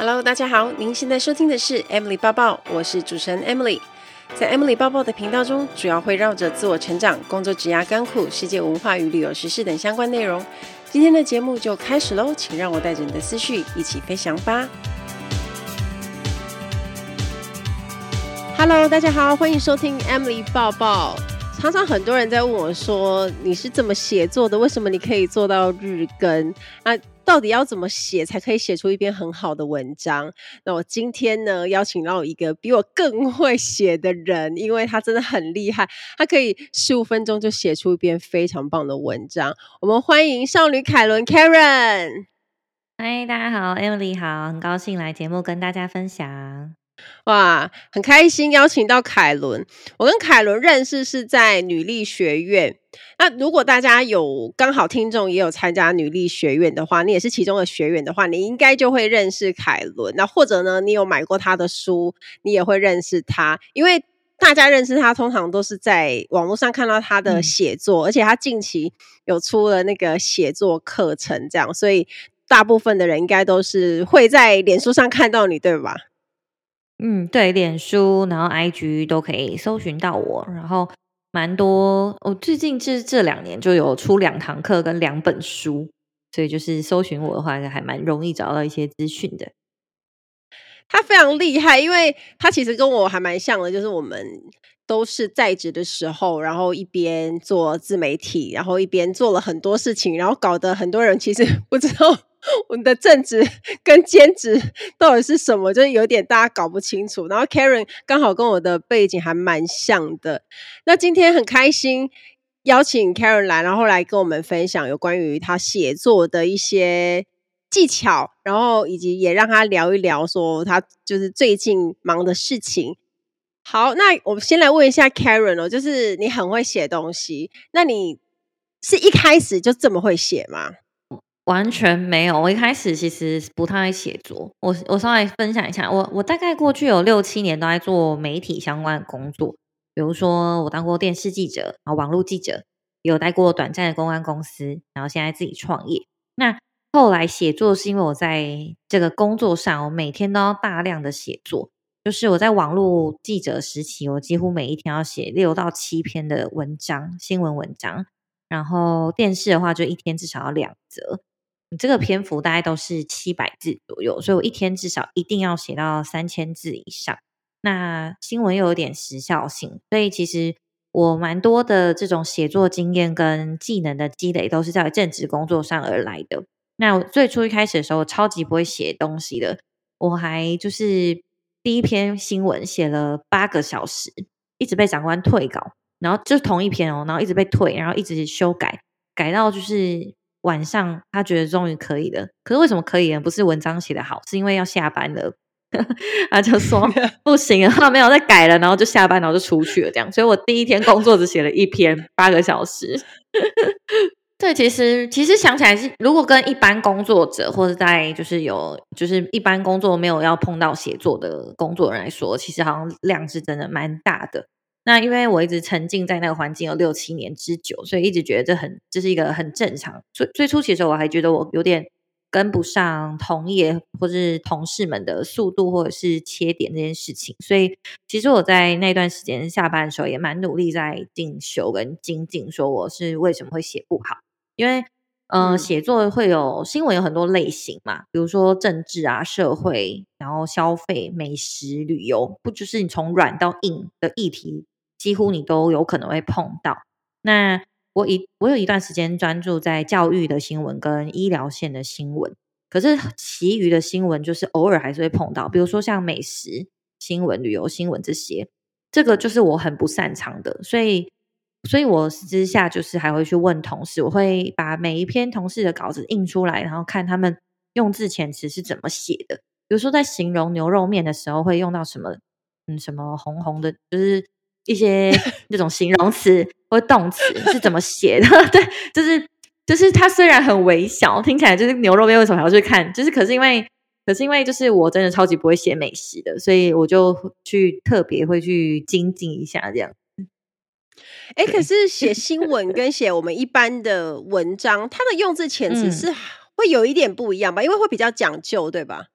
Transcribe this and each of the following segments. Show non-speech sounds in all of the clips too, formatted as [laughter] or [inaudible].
Hello，大家好，您现在收听的是 Emily 抱抱，我是主持人 Emily。在 Emily 抱抱的频道中，主要会绕着自我成长、工作、职涯、甘苦、世界文化与旅游时事等相关内容。今天的节目就开始喽，请让我带着你的思绪一起飞翔吧。Hello，大家好，欢迎收听 Emily 抱抱。常常很多人在问我说：“你是怎么写作的？为什么你可以做到日更？”啊。到底要怎么写才可以写出一篇很好的文章？那我今天呢，邀请到一个比我更会写的人，因为他真的很厉害，他可以十五分钟就写出一篇非常棒的文章。我们欢迎少女凯伦 Karen。嗨，大家好，Emily 好，很高兴来节目跟大家分享。哇，很开心邀请到凯伦。我跟凯伦认识是在女力学院。那如果大家有刚好听众也有参加女力学院的话，你也是其中的学员的话，你应该就会认识凯伦。那或者呢，你有买过他的书，你也会认识他。因为大家认识他，通常都是在网络上看到他的写作，嗯、而且他近期有出了那个写作课程，这样，所以大部分的人应该都是会在脸书上看到你，对吧？嗯，对，脸书，然后 IG 都可以搜寻到我，然后蛮多。我最近这这两年就有出两堂课跟两本书，所以就是搜寻我的话，还蛮容易找到一些资讯的。他非常厉害，因为他其实跟我还蛮像的，就是我们都是在职的时候，然后一边做自媒体，然后一边做了很多事情，然后搞得很多人其实 [laughs] 不知道。我们的正职 [laughs] 跟兼职到底是什么？就是有点大家搞不清楚。然后 Karen 刚好跟我的背景还蛮像的。那今天很开心邀请 Karen 来，然后来跟我们分享有关于他写作的一些技巧，然后以及也让他聊一聊说他就是最近忙的事情。好，那我们先来问一下 Karen 哦，就是你很会写东西，那你是一开始就这么会写吗？完全没有，我一开始其实不太会写作。我我稍微分享一下，我我大概过去有六七年都在做媒体相关的工作，比如说我当过电视记者，然后网络记者，有待过短暂的公关公司，然后现在自己创业。那后来写作是因为我在这个工作上，我每天都要大量的写作，就是我在网络记者时期，我几乎每一天要写六到七篇的文章，新闻文章，然后电视的话就一天至少要两则。这个篇幅大概都是七百字左右，所以我一天至少一定要写到三千字以上。那新闻又有点时效性，所以其实我蛮多的这种写作经验跟技能的积累，都是在正职工作上而来的。那我最初一开始的时候，超级不会写东西的，我还就是第一篇新闻写了八个小时，一直被长官退稿，然后就是同一篇哦，然后一直被退，然后一直修改，改到就是。晚上他觉得终于可以了，可是为什么可以呢？不是文章写得好，是因为要下班了，[laughs] 他就说 [laughs] 不行了，他没有再改了，然后就下班，然后就出去了，这样。所以我第一天工作只写了一篇八个小时。[laughs] 对，其实其实想起来是，如果跟一般工作者或者在就是有就是一般工作没有要碰到写作的工作人来说，其实好像量是真的蛮大的。那因为我一直沉浸在那个环境有六七年之久，所以一直觉得这很这是一个很正常。最最初期的时候我还觉得我有点跟不上同业或是同事们的速度或者是切点这件事情，所以其实我在那段时间下班的时候也蛮努力在进修跟精进，说我是为什么会写不好？因为嗯、呃，写作会有新闻有很多类型嘛，比如说政治啊、社会，然后消费、美食、旅游，不就是你从软到硬的议题？几乎你都有可能会碰到。那我一我有一段时间专注在教育的新闻跟医疗线的新闻，可是其余的新闻就是偶尔还是会碰到，比如说像美食新闻、旅游新闻这些，这个就是我很不擅长的。所以，所以我私下就是还会去问同事，我会把每一篇同事的稿子印出来，然后看他们用字遣词是怎么写的。比如说在形容牛肉面的时候，会用到什么嗯什么红红的，就是。一些 [laughs] 那种形容词或动词是怎么写的？[laughs] 对，就是就是它虽然很微小，听起来就是牛肉面为什么还要去看？就是可是因为可是因为就是我真的超级不会写美食的，所以我就去特别会去精进一下这样。哎、欸，可是写 [laughs] 新闻跟写我们一般的文章，它的用字遣词是会有一点不一样吧？因为会比较讲究，对吧？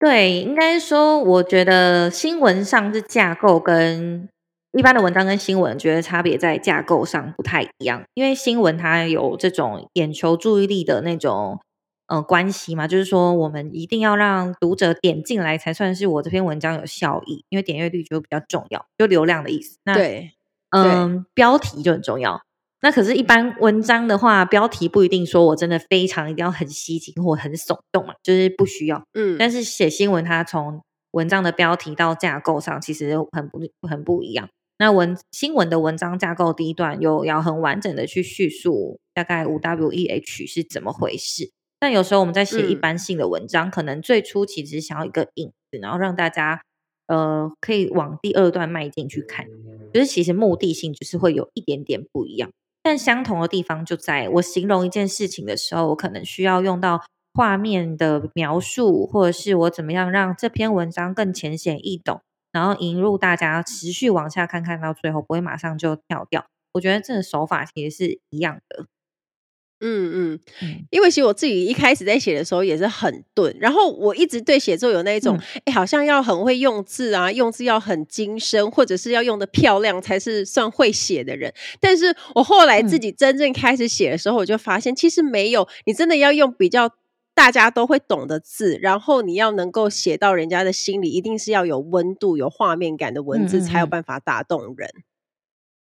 对，应该说，我觉得新闻上是架构跟一般的文章跟新闻，觉得差别在架构上不太一样。因为新闻它有这种眼球注意力的那种呃关系嘛，就是说我们一定要让读者点进来才算是我这篇文章有效益，因为点阅率就比较重要，就流量的意思。那对，嗯，标题就很重要。那可是，一般文章的话，标题不一定说我真的非常一定要很吸睛或很耸动嘛，就是不需要。嗯，但是写新闻，它从文章的标题到架构上，其实很不很不一样。那文新闻的文章架构第一段又要很完整的去叙述大概五 W E H 是怎么回事。但有时候我们在写一般性的文章，嗯、可能最初其实想要一个引子，然后让大家呃可以往第二段迈进去看，就是其实目的性就是会有一点点不一样。但相同的地方就在我形容一件事情的时候，我可能需要用到画面的描述，或者是我怎么样让这篇文章更浅显易懂，然后引入大家持续往下看，看到最后不会马上就跳掉。我觉得这个手法其实是一样的。嗯嗯，因为其实我自己一开始在写的时候也是很钝，然后我一直对写作有那一种，哎、嗯，好像要很会用字啊，用字要很精深，或者是要用的漂亮才是算会写的人。但是我后来自己真正开始写的时候，我就发现其实没有，你真的要用比较大家都会懂的字，然后你要能够写到人家的心里，一定是要有温度、有画面感的文字，才有办法打动人。嗯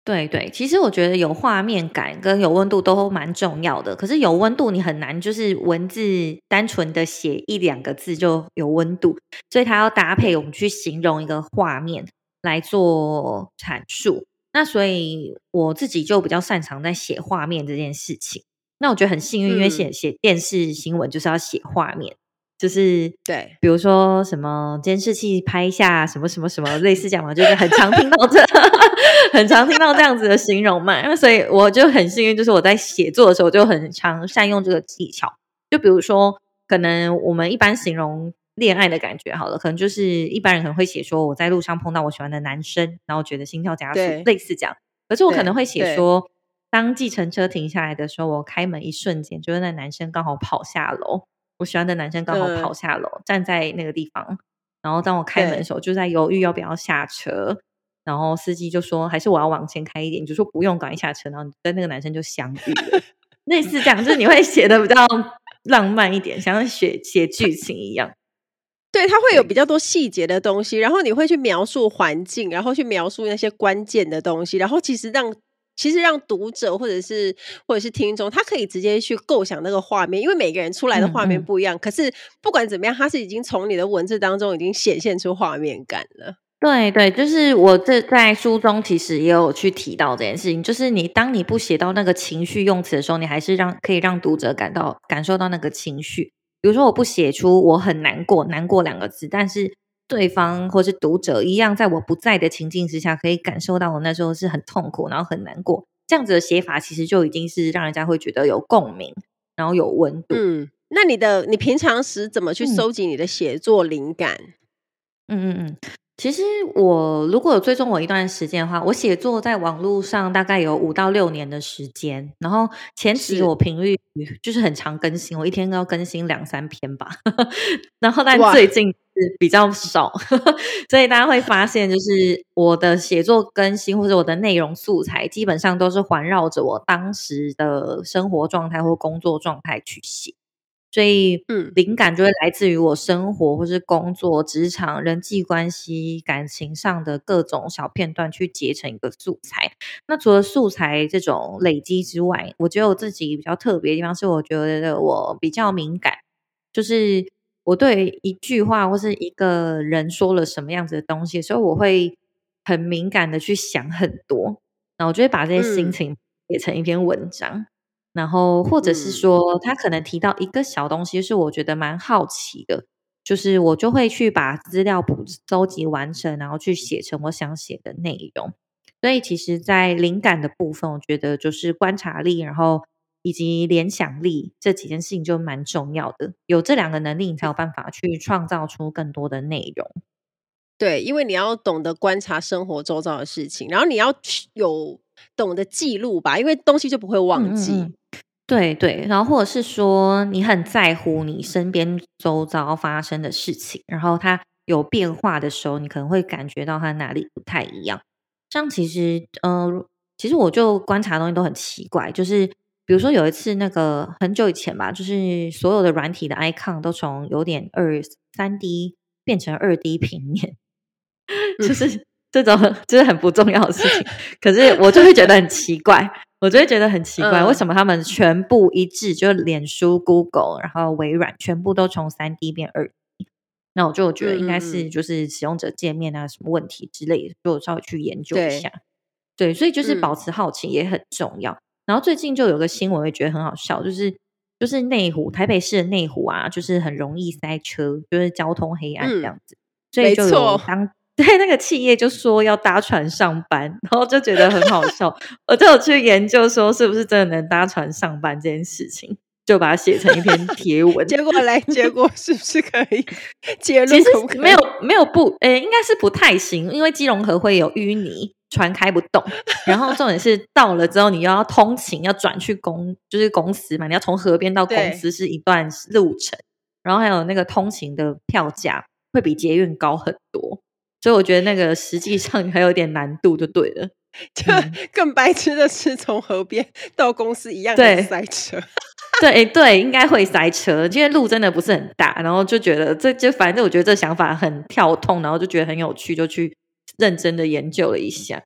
对对，其实我觉得有画面感跟有温度都蛮重要的。可是有温度，你很难就是文字单纯的写一两个字就有温度，所以它要搭配我们去形容一个画面来做阐述。那所以我自己就比较擅长在写画面这件事情。那我觉得很幸运，因为写写电视新闻就是要写画面。就是对，比如说什么监视器拍下什么什么什么类似这样嘛，就是很常听到这，[laughs] 很常听到这样子的形容嘛。那所以我就很幸运，就是我在写作的时候就很常善用这个技巧。就比如说，可能我们一般形容恋爱的感觉，好了，可能就是一般人可能会写说我在路上碰到我喜欢的男生，然后觉得心跳加速，类似这样。可是我可能会写说，当计程车停下来的时候，我开门一瞬间，就是那男生刚好跑下楼。我喜欢的男生刚好跑下楼，嗯，站在那个地方。然后当我开门的时候，就在犹豫要不要下车。然后司机就说：“还是我要往前开一点。”就说不用赶紧下车。然后跟那个男生就相遇了，类似这样，就是你会写的比较浪漫一点，像写写剧情一样。对，它会有比较多细节的东西，然后你会去描述环境，然后去描述那些关键的东西，然后其实让。其实让读者或者是或者是听众，他可以直接去构想那个画面，因为每个人出来的画面不一样。嗯嗯。可是不管怎么样，他是已经从你的文字当中已经显现出画面感了。对对，就是我这在书中其实也有去提到这件事情，就是你当你不写到那个情绪用词的时候，你还是让可以让读者感到感受到那个情绪。比如说，我不写出我很难过，难过两个字，但是。对方或是读者一样，在我不在的情境之下，可以感受到我那时候是很痛苦，然后很难过。这样子的写法，其实就已经是让人家会觉得有共鸣，然后有温度。嗯，那你的你平常时怎么去收集你的写作灵感？嗯嗯嗯。其实我如果有追踪我一段时间的话，我写作在网络上大概有五到六年的时间。然后前期我频率就是很常更新，我一天都要更新两三篇吧。[laughs] 然后但最近是比较少，[laughs] 所以大家会发现，就是我的写作更新或者我的内容素材，基本上都是环绕着我当时的生活状态或工作状态去写。所以，嗯，灵感就会来自于我生活或是工作、职场、人际关系、感情上的各种小片段，去结成一个素材。那除了素材这种累积之外，我觉得我自己比较特别的地方是，我觉得我比较敏感，就是我对一句话或是一个人说了什么样子的东西，所以我会很敏感的去想很多，然后我就会把这些心情写成一篇文章。嗯然后，或者是说，他可能提到一个小东西，是我觉得蛮好奇的，就是我就会去把资料补收集完成，然后去写成我想写的内容。所以，其实，在灵感的部分，我觉得就是观察力，然后以及联想力这几件事情就蛮重要的。有这两个能力，你才有办法去创造出更多的内容。对，因为你要懂得观察生活周遭的事情，然后你要有懂得记录吧，因为东西就不会忘记。对对，然后或者是说你很在乎你身边周遭发生的事情，然后它有变化的时候，你可能会感觉到它哪里不太一样。像其实，嗯、呃，其实我就观察的东西都很奇怪，就是比如说有一次那个很久以前吧，就是所有的软体的 icon 都从有点二三 D 变成二 D 平面，[laughs] 就是这种就是很不重要的事情，可是我就会觉得很奇怪。我就会觉得很奇怪，为什么他们全部一致，就是脸书、Google，然后微软，全部都从三 D 变二 D？那我就觉得应该是就是使用者界面啊什么问题之类的，就稍微去研究一下。对，对，所以就是保持好奇也很重要。然后最近就有个新闻，我也觉得很好笑，就是就是内湖台北市的内湖啊，就是很容易塞车，就是交通黑暗这样子，所以就有当。对，那个企业就说要搭船上班，然后就觉得很好笑。我就有去研究说是不是真的能搭船上班这件事情，就把它写成一篇贴文。结果来，结果是不是可以？结论其实没有没有不，诶，应该是不太行，因为基隆河会有淤泥，船开不动。然后重点是到了之后，你又要通勤，要转去公就是公司嘛，你要从河边到公司是一段路程，然后还有那个通勤的票价会比捷运高很多。所以我觉得那个实际上还有点难度，就对了。[laughs] 就更白痴的是，从河边到公司一样的塞车。[laughs] 对对，应该会塞车，因为路真的不是很大。然后就觉得这就反正我觉得这想法很跳痛，然后就觉得很有趣，就去认真的研究了一下。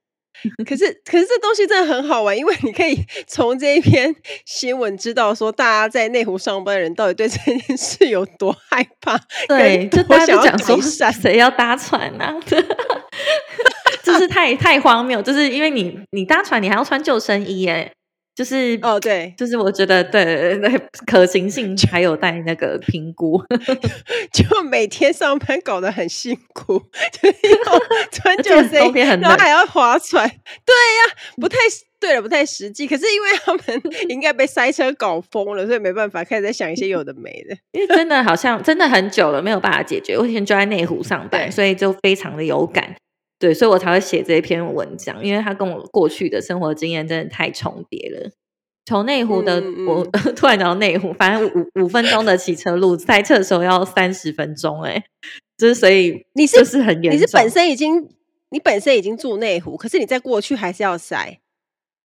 可是，可是这东西真的很好玩，因为你可以 [laughs] 从这一篇新闻知道说，大家在内湖上班的人到底对这件事有多害怕。对，就大家都讲说，谁要搭船呢、啊？[laughs] 就是太太荒谬，就是因为你你搭船，你还要穿救生衣耶。就是哦，对，就是我觉得对对对，可行性还有待那个评估，[laughs] 就每天上班搞得很辛苦，就要 [laughs] 穿救生衣，然后还要划船，对呀、啊，不太对了，不太实际。可是因为他们 [laughs] 应该被塞车搞疯了，所以没办法，开始在想一些有的没的。因为真的好像真的很久了，没有办法解决。我以前就在内湖上班，所以就非常的有感。对，所以我才会写这一篇文章，因为他跟我过去的生活经验真的太重叠了。从内湖的，嗯嗯、我 [laughs] 突然讲到内湖，反正五五分钟的骑车路，塞车的时候要三十分钟，哎，就是所以你是就是很严重，你是本身已经你本身已经住内湖，可是你在过去还是要塞？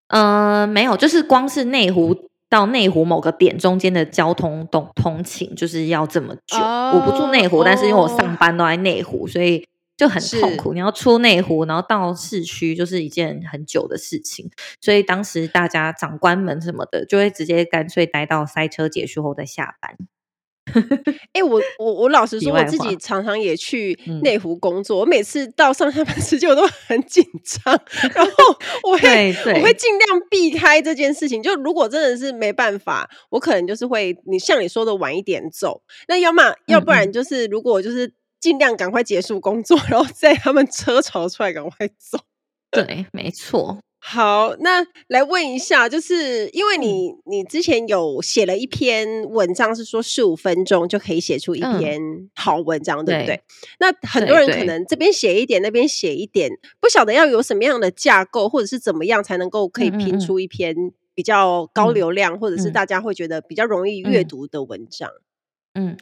呃，没有，就是光是内湖到内湖某个点中间的交通通通勤就是要这么久。哦、我不住内湖，哦、但是因为我上班都在内湖，所以。就很痛苦，你要出内湖，然后到市区，就是一件很久的事情。所以当时大家长官们什么的，就会直接干脆待到塞车结束后再下班。哎、欸，我我我老实说，我自己常常也去内湖工作。嗯、我每次到上下班时间，我都很紧张，然后我会我会尽量避开这件事情。就如果真的是没办法，我可能就是会你像你说的晚一点走。那要么要不然就是如果就是。尽量赶快结束工作，然后在他们车潮出来赶快走。对，没错。好，那来问一下，就是因为你、嗯、你之前有写了一篇文章，是说十五分钟就可以写出一篇好文章，嗯、对不对？对，那很多人可能这边写一点，那边写一点，不晓得要有什么样的架构，或者是怎么样才能够可以拼出一篇比较高流量，嗯、或者是大家会觉得比较容易阅读的文章。嗯。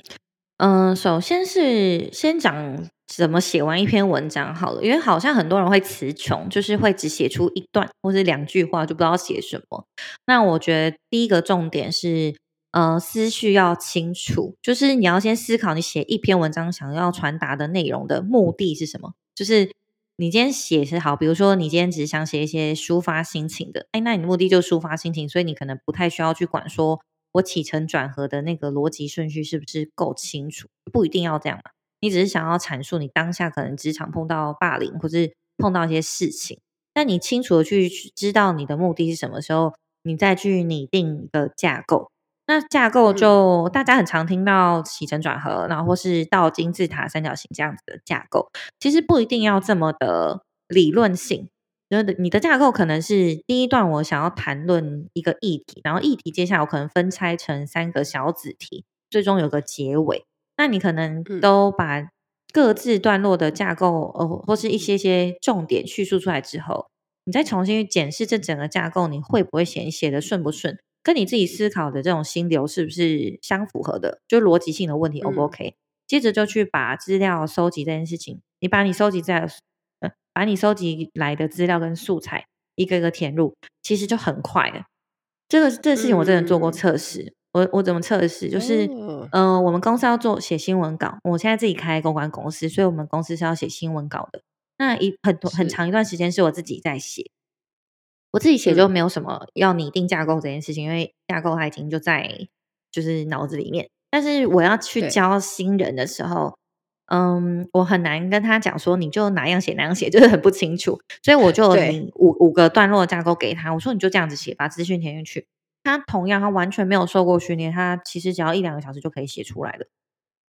嗯，首先是先讲怎么写完一篇文章好了，因为好像很多人会词穷，就是会只写出一段或是两句话就不知道写什么。那我觉得第一个重点是，呃，思绪要清楚，就是你要先思考你写一篇文章想要传达的内容的目的是什么。就是你今天写是好，比如说你今天只想写一些抒发心情的，哎，那你的目的就抒发心情，所以你可能不太需要去管说。我起承转合的那个逻辑顺序是不是够清楚？不一定要这样嘛。你只是想要阐述你当下可能职场碰到霸凌，或是碰到一些事情，但你清楚的去知道你的目的是什么时候，你再去拟定一个架构。那架构就大家很常听到起承转合，然后或是倒金字塔三角形这样子的架构，其实不一定要这么的理论性。你的架构可能是第一段，我想要谈论一个议题，然后议题接下来我可能分拆成三个小子题，最终有个结尾。那你可能都把各自段落的架构，呃，或是一些些重点叙述出来之后，你再重新去检视这整个架构，你会不会写？写的顺不顺？跟你自己思考的这种心流是不是相符合的？就逻辑性的问题，O 不 OK？、嗯、接着就去把资料收集这件事情，你把你收集在呃，把你收集来的资料跟素材一个一个填入，其实就很快了。这个这个事情我真的做过测试，嗯、我我怎么测试？就是嗯、呃，我们公司要做写新闻稿，我现在自己开公关公司，所以我们公司是要写新闻稿的。那一很多很长一段时间是我自己在写。我自己写就没有什么要拟定架构这件事情，嗯、因为架构它已经就在就是脑子里面。但是我要去教新人的时候，嗯，我很难跟他讲说你就哪样写哪样写，就是很不清楚。所以我就拟五五个段落架构给他，我说你就这样子写，把资讯填进去。他同样他完全没有受过训练，他其实只要一两个小时就可以写出来的。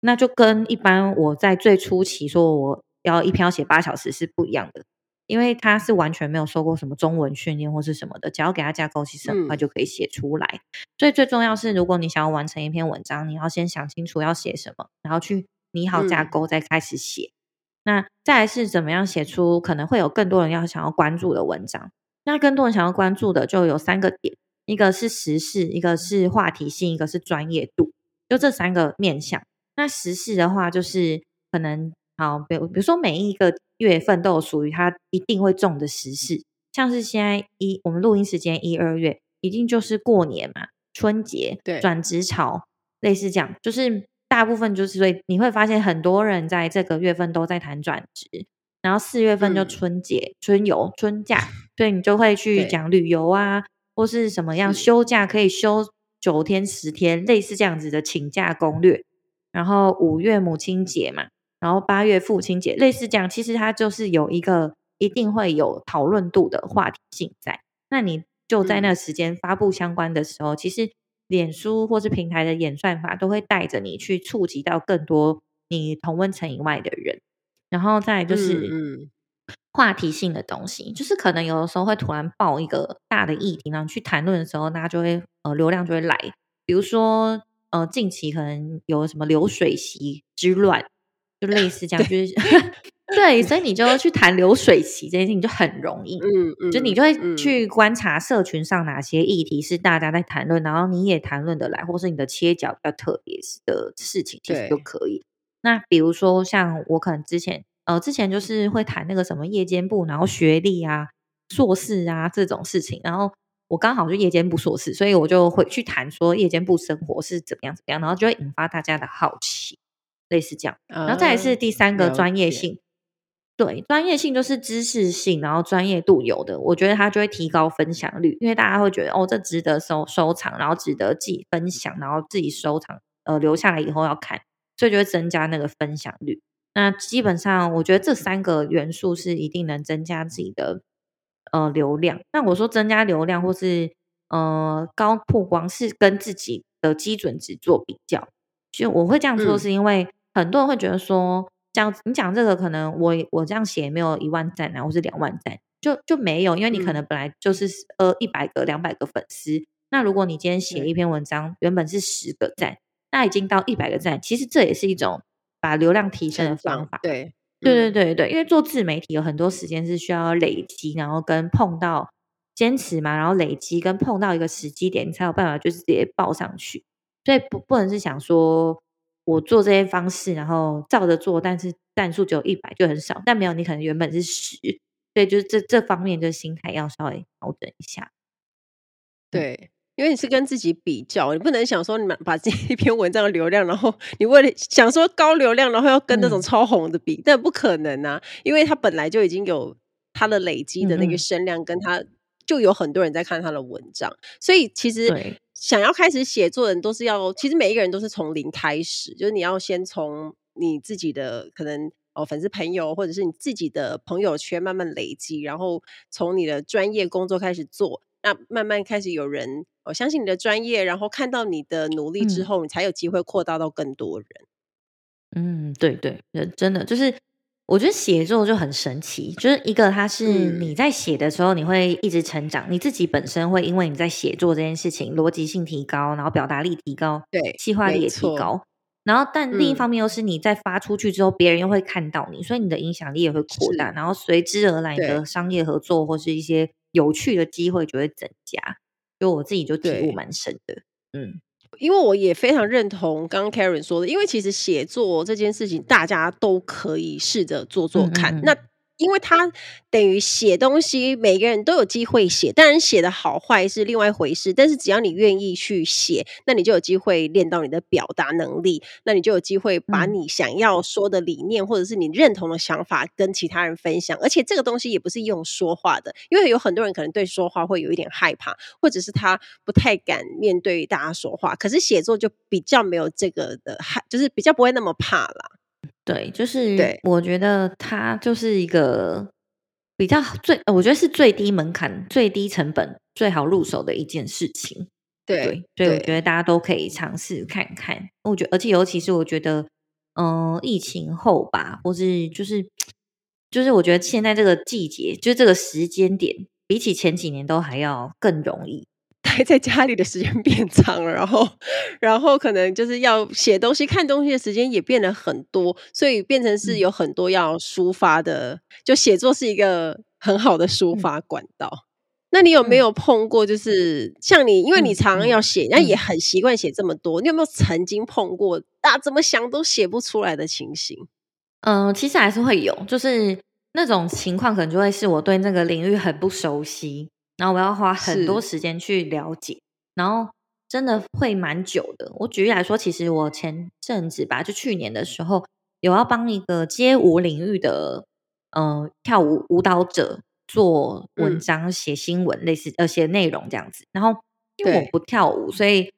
那就跟一般我在最初期说我要一篇要写八小时是不一样的。因为他是完全没有受过什么中文训练或是什么的，只要给他架构，其实很快就可以写出来。嗯、所以最重要是，如果你想要完成一篇文章，你要先想清楚要写什么，然后去拟好架构，再开始写。嗯、那再来是怎么样写出可能会有更多人要想要关注的文章？那更多人想要关注的就有三个点：一个是时事，一个是话题性，一个是专业度。就这三个面向。那时事的话，就是可能好，比如比如说每一个。月份都有属于它一定会中的时事，像是现在一我们录音时间一二月，一定就是过年嘛，春节，对，转职潮，类似这样，就是大部分就是所以你会发现很多人在这个月份都在谈转职，然后四月份就春节、嗯、春游、春假，[laughs] 所以你就会去讲旅游啊，或是什么样休假可以休九天十天，类似这样子的请假攻略，然后五月母亲节嘛。然后八月父亲节类似这样，其实它就是有一个一定会有讨论度的话题性在。那你就在那时间发布相关的时候，嗯、其实脸书或是平台的演算法都会带着你去触及到更多你同温层以外的人。然后再就是话题性的东西，嗯嗯、就是可能有的时候会突然爆一个大的议题，然后去谈论的时候，大家就会呃流量就会来。比如说呃近期可能有什么流水席之乱。就类似这样，就是 [laughs] [laughs] 对，所以你就去谈流水席这件事情就很容易，嗯嗯，就你就会去观察社群上哪些议题是大家在谈论，然后你也谈论得来，或是你的切角比较特别的事情，其实就可以。那比如说像我可能之前呃之前就是会谈那个什么夜间部，然后学历啊、硕士啊这种事情，然后我刚好就夜间部硕士，所以我就会去谈说夜间部生活是怎么样怎么样，然后就会引发大家的好奇。类似这样，然后再来是第三个专业性，对，专业性就是知识性，然后专业度有的，我觉得它就会提高分享率，因为大家会觉得哦，这值得收收藏，然后值得自己分享，然后自己收藏，呃，留下来以后要看，所以就会增加那个分享率。那基本上，我觉得这三个元素是一定能增加自己的呃流量。那我说增加流量或是呃高曝光，是跟自己的基准值做比较。就我会这样说，是因为很多人会觉得说，这样你讲这个，可能我我这样写没有一万赞啊，或是两万赞，就就没有，因为你可能本来就是呃一百个、两百个粉丝。那如果你今天写一篇文章，原本是十个赞，那已经到一百个赞，其实这也是一种把流量提升的方法。对，对对对对，因为做自媒体有很多时间是需要累积，然后跟碰到坚持嘛，然后累积跟碰到一个时机点，你才有办法就是直接报上去。所以不不能是想说我做这些方式，然后照着做，但是赞数只有一百就很少。但没有，你可能原本是十，所以就是这这方面的心态要稍微调整一下。对，因为你是跟自己比较，你不能想说你们 [laughs] 把这一篇文章的流量，然后你为了想说高流量，然后要跟那种超红的比，嗯、但不可能啊，因为他本来就已经有他的累积的那个声量，跟他就有很多人在看他的文章，嗯、所以其实。想要开始写作的人都是要，其实每一个人都是从零开始，就是你要先从你自己的可能哦粉丝朋友，或者是你自己的朋友圈慢慢累积，然后从你的专业工作开始做，那慢慢开始有人哦相信你的专业，然后看到你的努力之后，嗯、你才有机会扩大到更多人。嗯，对对，真的就是。我觉得写作就很神奇，就是一个它是你在写的时候，你会一直成长，嗯、你自己本身会因为你在写作这件事情，逻辑性提高，然后表达力提高，对，计划力也提高。然后，但另一方面又是你在发出去之后，嗯、别人又会看到你，所以你的影响力也会扩大，然后随之而来的商业合作或是一些有趣的机会就会增加。就我自己就体悟蛮深的。嗯，因为我也非常认同刚刚 Karen 说的，因为其实写作这件事情，大家都可以试着做做看。嗯嗯嗯那因为他等于写东西，每个人都有机会写，当然写的好坏是另外一回事。但是只要你愿意去写，那你就有机会练到你的表达能力，那你就有机会把你想要说的理念，嗯、或者是你认同的想法跟其他人分享。而且这个东西也不是用说话的，因为有很多人可能对说话会有一点害怕，或者是他不太敢面对大家说话。可是写作就比较没有这个的害，就是比较不会那么怕啦。对，就是对，我觉得它就是一个比较最，我觉得是最低门槛、最低成本、最好入手的一件事情。对，对，所以我觉得大家都可以尝试看看。我觉得，而且尤其是我觉得，嗯、呃，疫情后吧，或是就是就是，我觉得现在这个季节，就是这个时间点，比起前几年都还要更容易。待在家里的时间变长了，然后，然后可能就是要写东西、看东西的时间也变得很多，所以变成是有很多要抒发的，嗯、就写作是一个很好的抒发管道。嗯、那你有没有碰过，就是像你，因为你常常要写，那、嗯、也很习惯写这么多，你有没有曾经碰过啊，怎么想都写不出来的情形？嗯，其实还是会有，就是那种情况，可能就会是我对那个领域很不熟悉。然后我要花很多时间去了解，然后真的会蛮久的。我举例来说，其实我前阵子吧，就去年的时候，有要帮一个街舞领域的嗯、呃、跳舞舞蹈者做文章、写新闻，类似呃写内容这样子。然后因为我不跳舞，所以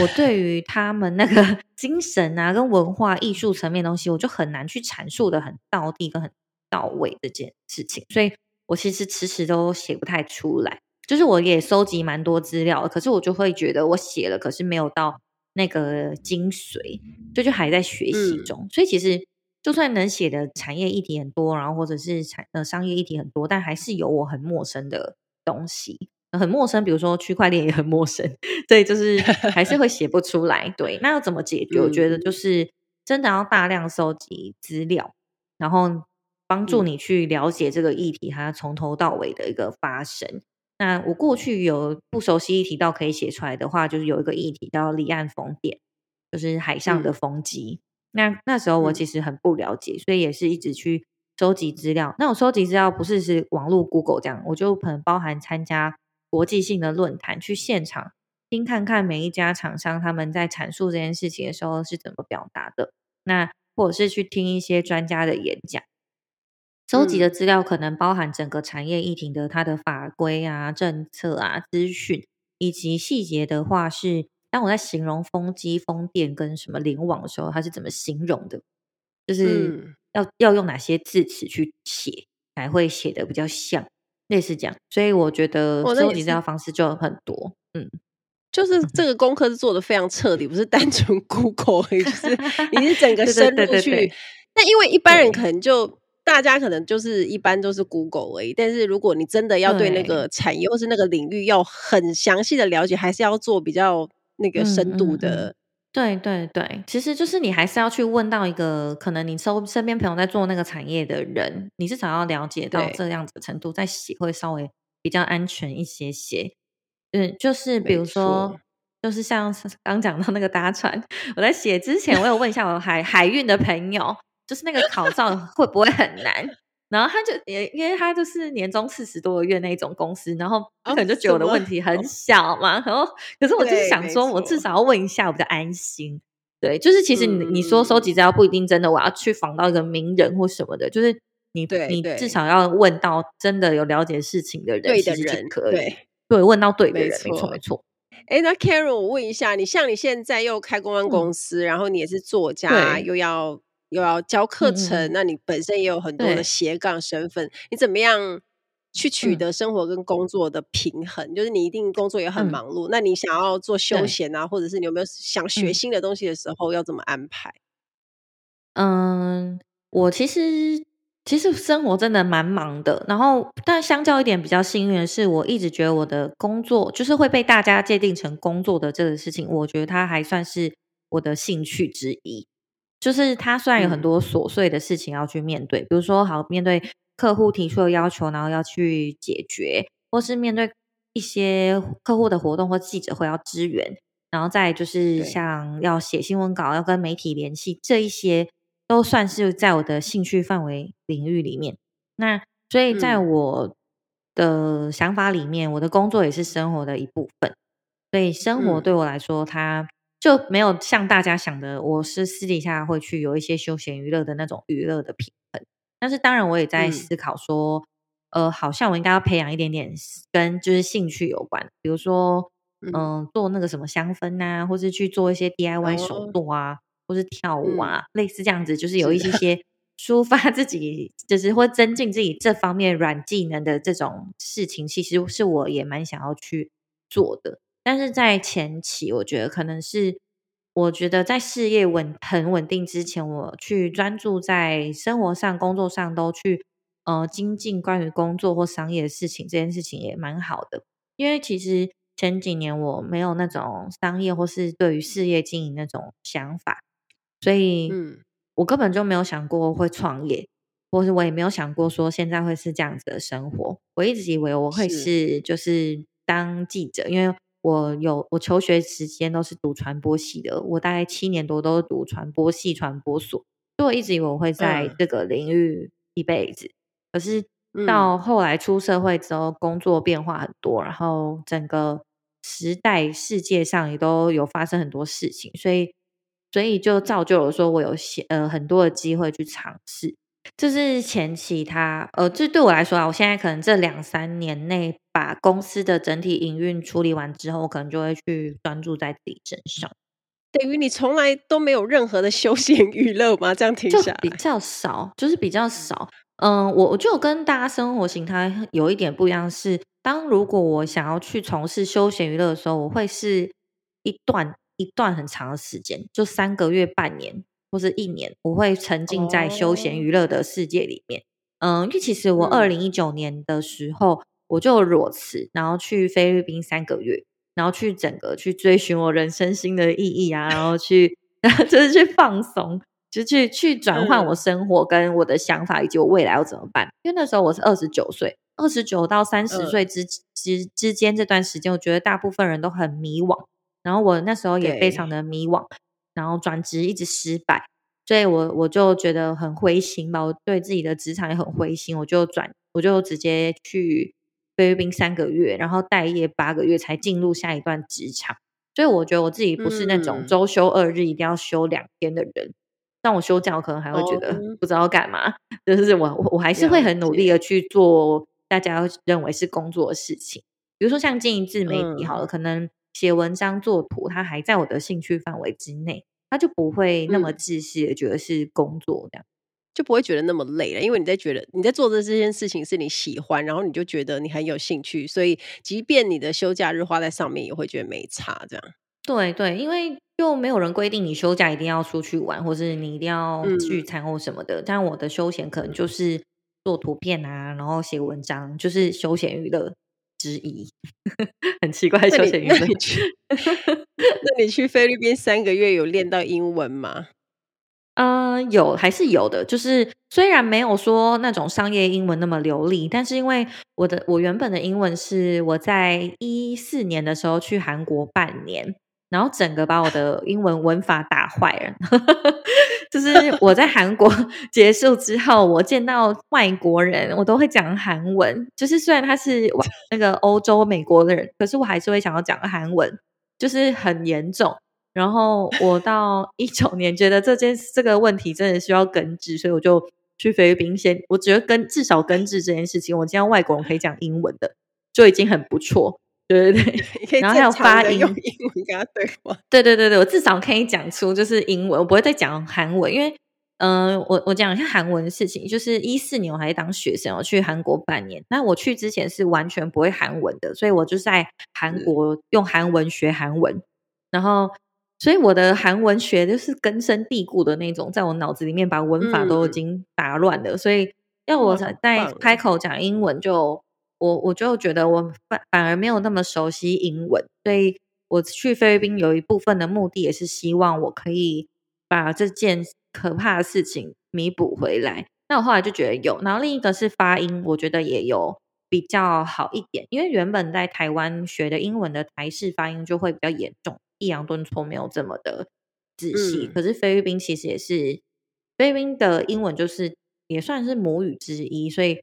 我对于他们那个 [laughs] 精神啊、跟文化艺术层面的东西，我就很难去阐述的很到地跟很到位这件事情，所以我其实迟迟都写不太出来。就是我也收集蛮多资料，可是我就会觉得我写了，可是没有到那个精髓，就就还在学习中。嗯、所以其实就算能写的产业议题很多，然后或者是产呃商业议题很多，但还是有我很陌生的东西，很陌生。比如说区块链也很陌生，对，就是还是会写不出来。对，那要怎么解决？我觉得就是真的要大量收集资料，然后帮助你去了解这个议题，它从头到尾的一个发生。那我过去有不熟悉议题到可以写出来的话，就是有一个议题叫离岸风电，就是海上的风机。嗯、那那时候我其实很不了解，所以也是一直去收集资料。那我收集资料不是是网络 Google 这样，我就可能包含参加国际性的论坛，去现场听看看每一家厂商他们在阐述这件事情的时候是怎么表达的。那或者是去听一些专家的演讲。收集的资料可能包含整个产业议题的它的法规啊、政策啊、资讯，以及细节的话是，当我在形容风机、风电跟什么联网的时候，它是怎么形容的？就是要、嗯、要用哪些字词去写，才会写的比较像，类似这样。所以我觉得收集资料方式就很多，嗯，就是这 [laughs] 个功课是做的非常彻底，不是单纯 Google 就是你是整个深入去。那因为一般人可能就。大家可能就是一般都是 Google 而已，但是如果你真的要对那个产业或是那个领域要很详细的了解，还是要做比较那个深度的。嗯嗯嗯。对对对，其实就是你还是要去问到一个可能你身身边朋友在做那个产业的人，你至少要了解到这样子的程度，再写会稍微比较安全一些些。嗯，就是比如说，就是像 [laughs] 刚讲到那个搭船，我在写之前，我有问一下我海海运的朋友。就是那个考照会不会很难？然后他就也因为他就是年终四十多个月那一种公司，然后他可能就觉得我的问题很 [laughs] 小嘛。然后可是我就是想说，我至少要问一下，我比较安心。对，就是其实你你说收集资料不一定真的，我要去访到一个名人或什么的，就是你你至少要问到真的有了解事情的人，对的人可以。对，问到对的人，没错没错。哎，那 Karen，我问一下，你像你现在又开公关公司，然后你也是作家，又要。又要教课程，嗯、那你本身也有很多的斜杠身份，你怎么样去取得生活跟工作的平衡？嗯、就是你一定工作也很忙碌，嗯、那你想要做休闲啊，或者是你有没有想学新的东西的时候，要怎么安排？嗯，我其实其实生活真的蛮忙的，然后但相较一点比较幸运的是，我一直觉得我的工作就是会被大家界定成工作的这个事情，我觉得它还算是我的兴趣之一。就是他虽然有很多琐碎的事情要去面对，嗯、比如说好面对客户提出的要求，然后要去解决，或是面对一些客户的活动或记者会要支援，然后再就是像要写新闻稿、要跟媒体联系，这一些都算是在我的兴趣范围领域里面。那所以在我的想法里面，嗯、我的工作也是生活的一部分。所以生活对我来说，它就没有像大家想的，我是私底下会去有一些休闲娱乐的那种娱乐的平衡。但是当然，我也在思考说，嗯、呃，好像我应该要培养一点点跟就是兴趣有关，比如说，嗯、呃，做那个什么香氛啊，或是去做一些 DIY 手作啊，哦、或是跳舞啊，嗯、类似这样子，就是有一些。些抒发自己，就是或增进自己这方面软技能的这种事情，其实是我也蛮想要去做的。但是在前期，我觉得可能是，我觉得在事业稳很稳定之前，我去专注在生活上、工作上都去呃精进关于工作或商业的事情，这件事情也蛮好的。因为其实前几年我没有那种商业或是对于事业经营那种想法，所以我根本就没有想过会创业，或是我也没有想过说现在会是这样子的生活。我一直以为我会是就是当记者，因为。我有我求学时间都是读传播系的，我大概七年多都是读传播系传播所，所以我一直以为我会在这个领域一辈子。嗯、可是到后来出社会之后，工作变化很多，然后整个时代世界上也都有发生很多事情，所以所以就造就了说我有些呃很多的机会去尝试。这是前期他，呃，这对我来说啊，我现在可能这两三年内把公司的整体营运处理完之后，我可能就会去专注在自己身上。等于你从来都没有任何的休闲娱乐吗？这样听起来比较少，就是比较少。嗯、呃，我我就跟大家生活形态有一点不一样是，当如果我想要去从事休闲娱乐的时候，我会是一段一段很长的时间，就三个月、半年。或是一年，我会沉浸在休闲娱乐的世界里面。Oh. 嗯，因为其实我二零一九年的时候，嗯、我就裸辞，然后去菲律宾三个月，然后去整个去追寻我人生新的意义啊，然后去 [laughs] 就是去放松，就去去转换我生活跟我的想法，以及我未来要怎么办。因为那时候我是二十九岁，二十九到三十岁之之之间这段时间，我觉得大部分人都很迷惘，然后我那时候也非常的迷惘。然后转职一直失败，所以我我就觉得很灰心吧。我对自己的职场也很灰心，我就转，我就直接去菲律宾三个月，然后待业八个月才进入下一段职场。所以我觉得我自己不是那种周休二日一定要休两天的人。但、嗯、我休假，我可能还会觉得不知道干嘛。哦、[laughs] 就是我我我还是会很努力的去做大家认为是工作的事情，比如说像经营自媒体，好了，嗯、可能。写文章做图，它还在我的兴趣范围之内，它就不会那么窒息的觉得是工作这样，就不会觉得那么累了。因为你在觉得你在做的这件事情是你喜欢，然后你就觉得你很有兴趣，所以即便你的休假日花在上面，也会觉得没差这样。对对，因为就没有人规定你休假一定要出去玩，或是你一定要聚餐或什么的。嗯、但我的休闲可能就是做图片啊，然后写文章，就是休闲娱乐。之一，[laughs] 很奇怪。休闲娱乐，那你去，那你去菲律宾三个月有练到英文吗？嗯、呃，有，还是有的。就是虽然没有说那种商业英文那么流利，但是因为我的我原本的英文是我在一四年的时候去韩国半年。然后整个把我的英文文法打坏了，[laughs] 就是我在韩国 [laughs] 结束之后，我见到外国人，我都会讲韩文。就是虽然他是 [laughs] 那个欧洲、美国的人，可是我还是会想要讲韩文，就是很严重。然后我到一九年，觉得这件这个问题真的需要根治，所以我就去菲律宾先。我觉得根至少根治这件事情，我见到外国人可以讲英文的，就已经很不错。对对对，然后还有发音，用英文跟他对话。对对对对，我至少可以讲出就是英文，我不会再讲韩文，因为嗯、呃，我我讲一下韩文的事情，就是一四年我还是当学生，我去韩国半年。那我去之前是完全不会韩文的，所以我就在韩国用韩文学韩文，然后所以我的韩文学就是根深蒂固的那种，在我脑子里面把文法都已经打乱了，嗯、所以要我在开口讲英文就。我我就觉得我反反而没有那么熟悉英文，所以我去菲律宾有一部分的目的也是希望我可以把这件可怕的事情弥补回来。那我后来就觉得有，然后另一个是发音，我觉得也有比较好一点，因为原本在台湾学的英文的台式发音就会比较严重，抑扬顿挫没有这么的仔细。嗯、可是菲律宾其实也是菲律宾的英文就是也算是母语之一，所以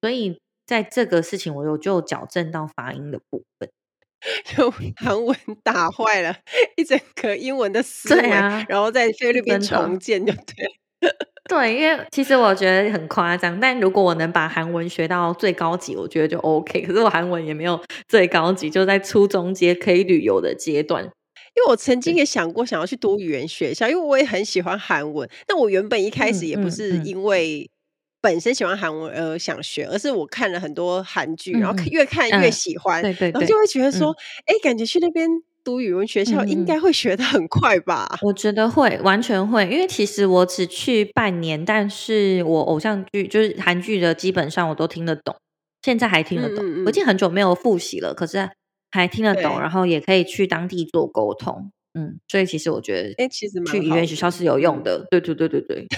所以在这个事情我有就矫正到发音的部分，[laughs] 就韩文打坏了一整个英文的 [laughs] 思维，啊、然后在菲律宾重建就对。[laughs] 对，因为其实我觉得很夸张，但如果我能把韩文学到最高级，我觉得就 OK。可是我韩文也没有最高级，就在初中阶可以旅游的阶段。因为我曾经也想过想要去读语言学校，因为我也很喜欢韩文。那我原本一开始也不是因为本身喜欢韩文而想学，而是我看了很多韩剧，然后越看越喜欢，然后就会觉得说，哎、嗯，感觉去那边。读语文学校应该会学的很快吧？嗯，我觉得会，完全会。因为其实我只去半年，但是我偶像剧就是韩剧的，基本上我都听得懂，现在还听得懂。嗯嗯，我已经很久没有复习了，可是还听得懂，然后也可以去当地做沟通。嗯，所以其实我觉得，哎，其实去语言学校是有用的。对对对对对。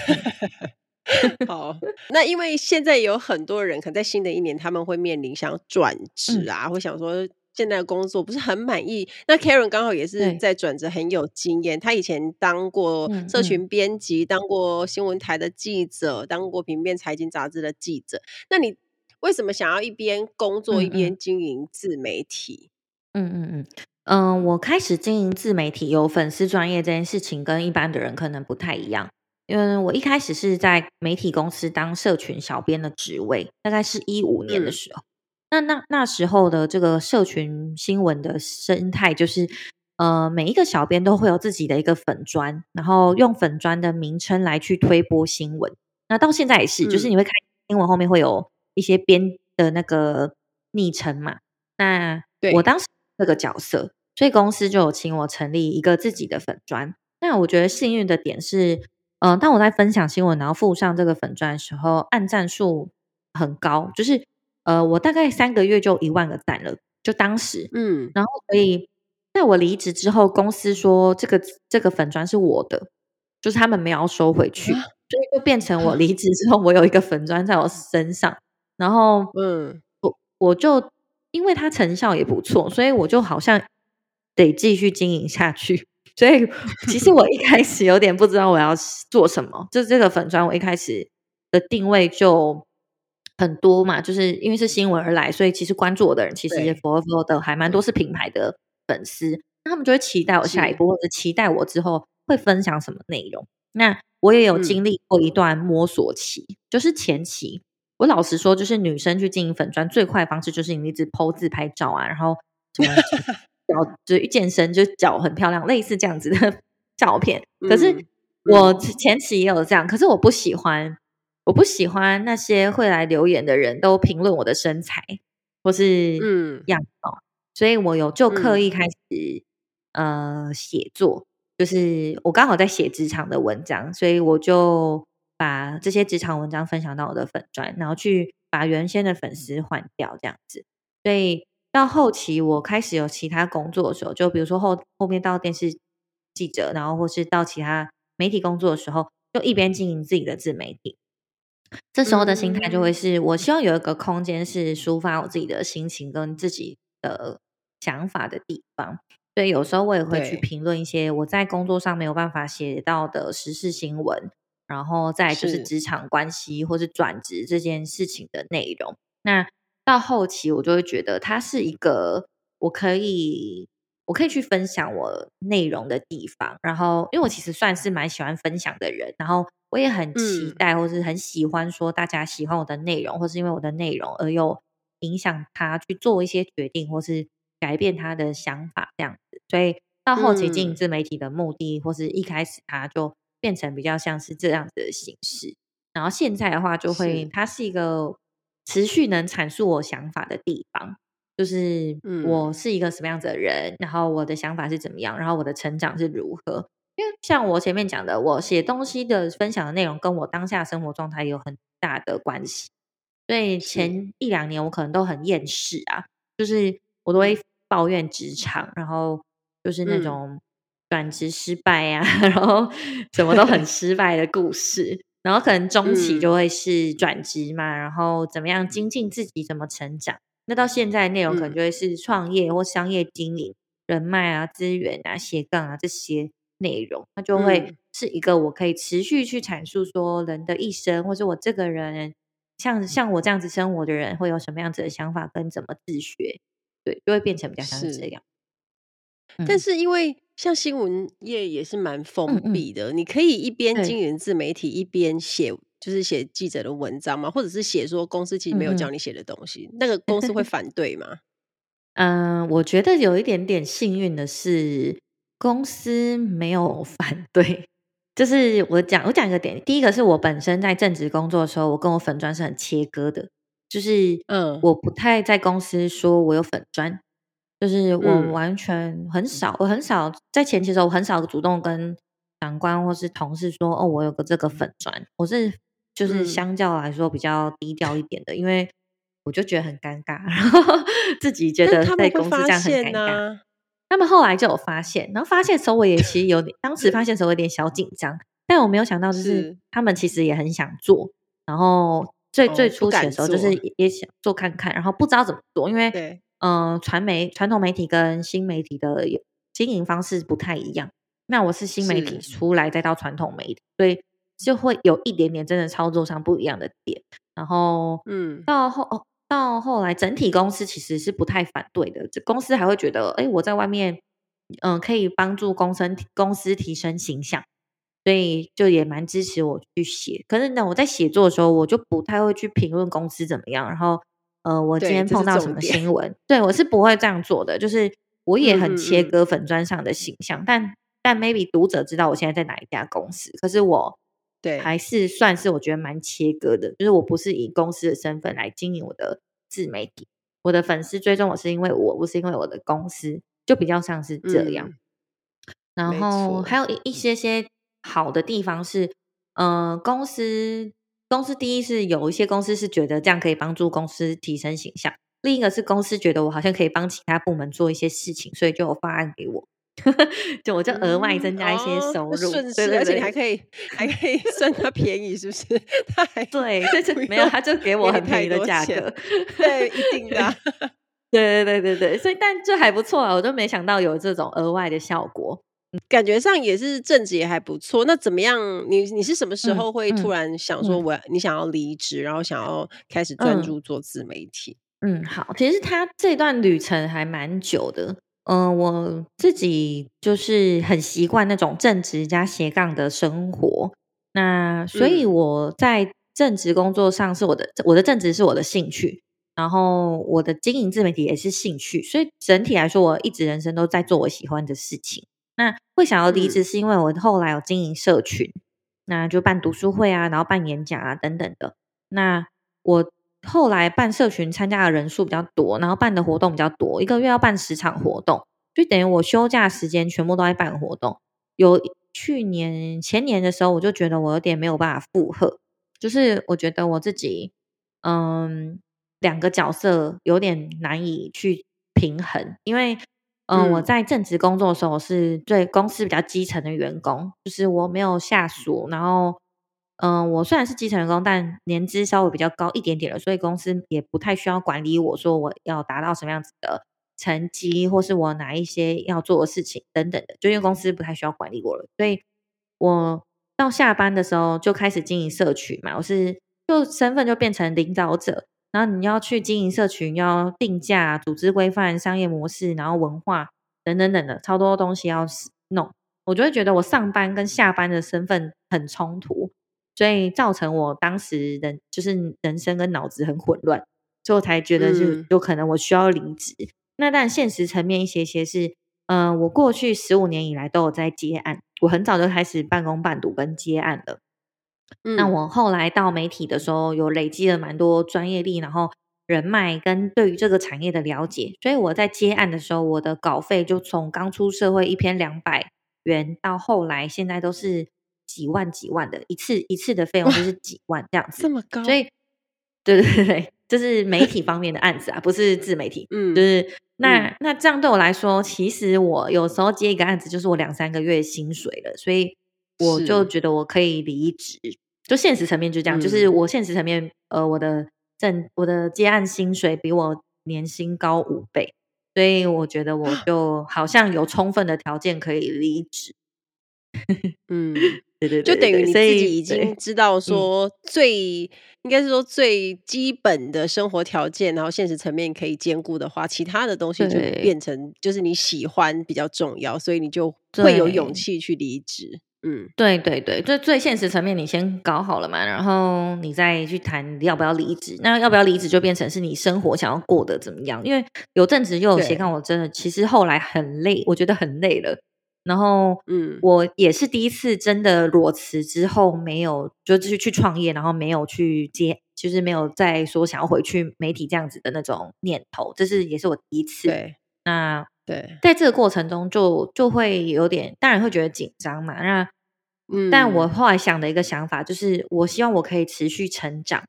[laughs] 好，那因为现在有很多人可能在新的一年他们会面临想转职啊，会、嗯、想说。现在的工作不是很满意，那 Karen 刚好也是在转职，很有经验。他以前当过社群编辑，嗯嗯、当过新闻台的记者，当过平面财经杂志的记者。那你为什么想要一边工作一边经营自媒体？嗯嗯嗯嗯，我开始经营自媒体有粉丝专业这件事情，跟一般的人可能不太一样。因为我一开始是在媒体公司当社群小编的职位，大概是一五年的时候。嗯那那那时候的这个社群新闻的生态，就是呃，每一个小编都会有自己的一个粉砖，然后用粉砖的名称来去推播新闻。那到现在也是，嗯、就是你会看新闻后面会有一些编的那个昵称嘛。那我当时这个角色，所以公司就有请我成立一个自己的粉砖。那我觉得幸运的点是，呃，当我在分享新闻，然后附上这个粉钻的时候，按赞数很高，就是。呃，我大概三个月就一万个赞了，就当时，嗯，然后所以在我离职之后，公司说这个这个粉砖是我的，就是他们没有收回去，啊、所以就变成我离职之后，我有一个粉砖在我身上，然后，嗯，我我就因为它成效也不错，所以我就好像得继续经营下去。所以其实我一开始有点不知道我要做什么，就是这个粉砖，我一开始的定位就。很多嘛，就是因为是新闻而来，所以其实关注我的人其实也 follow 的还蛮多是品牌的粉丝，那他们就会期待我下一步，或者期待我之后会分享什么内容。那我也有经历过一段摸索期，嗯、就是前期，我老实说，就是女生去经营粉砖最快的方式就是你一直 po 自拍照啊，然后什么脚就健身，就脚很漂亮，类似这样子的照片。可是我前期也有这样，可是我不喜欢。我不喜欢那些会来留言的人都评论我的身材或是嗯样貌，嗯、所以我有就刻意开始、嗯、呃写作，就是我刚好在写职场的文章，所以我就把这些职场文章分享到我的粉专，然后去把原先的粉丝换掉这样子。所以到后期我开始有其他工作的时候，就比如说后后面到电视记者，然后或是到其他媒体工作的时候，就一边经营自己的自媒体。这时候的心态就会是，我希望有一个空间是抒发我自己的心情跟自己的想法的地方。所以有时候我也会去评论一些我在工作上没有办法写到的时事新闻，然后再就是职场关系或是转职这件事情的内容。那到后期我就会觉得它是一个我可以我可以去分享我内容的地方。然后因为我其实算是蛮喜欢分享的人，然后。我也很期待，或是很喜欢说大家喜欢我的内容，嗯、或是因为我的内容而又影响他去做一些决定，或是改变他的想法这样子。所以到后期经营自媒体的目的，嗯、或是一开始他就变成比较像是这样子的形式。然后现在的话，就会是它是一个持续能阐述我想法的地方，就是我是一个什么样子的人，然后我的想法是怎么样，然后我的成长是如何。因为像我前面讲的，我写东西的分享的内容跟我当下生活状态有很大的关系，所以前一两年我可能都很厌世啊，就是我都会抱怨职场，然后就是那种转职失败啊，[laughs] 然后什么都很失败的故事。然后可能中期就会是转职嘛，嗯、然后怎么样精进自己，怎么成长。那到现在内容可能就会是创业或商业经营、嗯、人脉啊、资源啊、斜杠啊这些内容，它就会是一个我可以持续去阐述说人的一生，或者我这个人像像我这样子生活的人会有什么样子的想法跟怎么自学，对，就会变成比较像是这样。但是因为像新闻业也是蛮封闭的，嗯嗯，你可以一边经营自媒体，一边写，就是写记者的文章嘛？或者是写说公司其实没有叫你写的东西，那个公司会反对吗？嗯，[laughs] 我觉得有一点点幸运的是，公司没有 [laughs] 反对。就是我讲，我讲一个点，第一个是我本身在正职工作的时候，我跟我粉专是很切割的，就是嗯，我不太在公司说我有粉专。就是我完全很少，嗯、我很少在前期的时候，我很少主动跟长官或是同事说，哦，我有个这个粉砖。我是就是相较来说比较低调一点的，嗯、因为我就觉得很尴尬，[laughs] 然后自己觉得在公司这样很尴尬。他们，啊、他们后来就有发现，然后发现的时候我也其实有点，当时发现的时候有点小紧张，但我没有想到就是他们其实也很想做，然后最、哦、最初期的时候就是也想做看看，然后不知道怎么做，因为。嗯、呃，传媒传统媒体跟新媒体的经营方式不太一样。那我是新媒体出来，再到传统媒体，所以就会有一点点真的操作上不一样的点。然后，嗯，到后哦，到后来整体公司其实是不太反对的。这公司还会觉得，哎，我在外面，嗯、呃，可以帮助公司公司提升形象，所以就也蛮支持我去写。可是呢，我在写作的时候，我就不太会去评论公司怎么样，然后。呃，我今天碰到什么新闻？[laughs] 对，对我是不会这样做的。就是我也很切割粉砖上的形象，但但 maybe 读者知道我现在在哪一家公司，可是我对还是算是我觉得蛮切割的。就是我不是以公司的身份来经营我的自媒体，我的粉丝追踪我是因为我不是因为我的公司，就比较像是这样。嗯、然后还有一些些好的地方是，嗯、呃，公司。公司第一是有一些公司是觉得这样可以帮助公司提升形象，另一个是公司觉得我好像可以帮其他部门做一些事情，所以就有方案给我，[laughs] 就我就额外增加一些收入，顺势，而且你还可以还可以 [laughs] 算他便宜，是不是？他还对，[laughs] 就是没有，他就给我很便宜的价格，对，一定的，对对对对对，所以但这还不错啊，我都没想到有这种额外的效果。感觉上也是正职也还不错。那怎么样？你你是什么时候会突然想说我、嗯嗯、你想要离职，然后想要开始专注做自媒体？嗯，好，其实他这段旅程还蛮久的。嗯、呃，我自己就是很习惯那种正职加斜杠的生活。那所以我在正职工作上是我的，我的正职是我的兴趣，然后我的经营自媒体也是兴趣。所以整体来说，我一直人生都在做我喜欢的事情。那会想要离职，是因为我后来有经营社群，嗯、那就办读书会啊，然后办演讲啊等等的。那我后来办社群，参加的人数比较多，然后办的活动比较多，一个月要办十场活动，就等于我休假时间全部都在办活动。有去年前年的时候，我就觉得我有点没有办法负荷，就是我觉得我自己嗯两个角色有点难以去平衡，因为。嗯、呃，我在正职工作的时候，我是对公司比较基层的员工，就是我没有下属。然后，嗯、呃，我虽然是基层员工，但年资稍微比较高一点点了，所以公司也不太需要管理我，说我要达到什么样子的成绩，或是我哪一些要做的事情等等的，就因为公司不太需要管理我了。所以我到下班的时候就开始经营社群嘛，我是就身份就变成领导者。然后你要去经营社群，要定价、组织规范、商业模式，然后文化等等等的超多东西要弄，我就会觉得我上班跟下班的身份很冲突，所以造成我当时人就是人生跟脑子很混乱，所以我才觉得是有可能我需要离职。嗯、那但现实层面一些些是，嗯、呃，我过去十五年以来都有在接案，我很早就开始半工半读跟接案了。嗯、那我后来到媒体的时候，有累积了蛮多专业力，然后人脉跟对于这个产业的了解，所以我在接案的时候，我的稿费就从刚出社会一篇两百元，到后来现在都是几万几万的，一次一次的费用就是几万这样子，这么高。所以，对对对，这是媒体方面的案子啊，不是自媒体。嗯，就是那、嗯、那这样对我来说，其实我有时候接一个案子就是我两三个月薪水了，所以我就觉得我可以离职。就现实层面就这样，嗯、就是我现实层面，呃，我的挣我的接案薪水比我年薪高五倍，所以我觉得我就好像有充分的条件可以离职。嗯，[laughs] 对对对，就等于你自己已经知道说最、嗯、应该是说最基本的生活条件，然后现实层面可以兼顾的话，其他的东西就变成就是你喜欢比较重要，所以你就会有勇气去离职。嗯，对对对，最最现实层面你先搞好了嘛，然后你再去谈要不要离职。那要不要离职就变成是你生活想要过得怎么样？因为有阵子又有斜杠，我真的其实后来很累，我觉得很累了。然后，嗯，我也是第一次真的裸辞之后，没有就是去创业，然后没有去接，就是没有再说想要回去媒体这样子的那种念头，这是也是我第一次。对，那对，在这个过程中就就会有点，当然会觉得紧张嘛。那，嗯，但我后来想的一个想法就是，我希望我可以持续成长。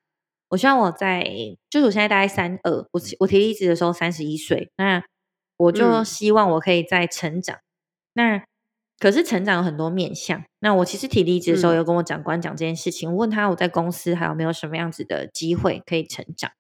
我希望我在，就是我现在大概三二，我我提离职的时候三十一岁，那我就希望我可以再成长。嗯、那可是成长有很多面向。那我其实提离职的时候，有跟我长官讲这件事情。嗯、我问他我在公司还有没有什么样子的机会可以成长，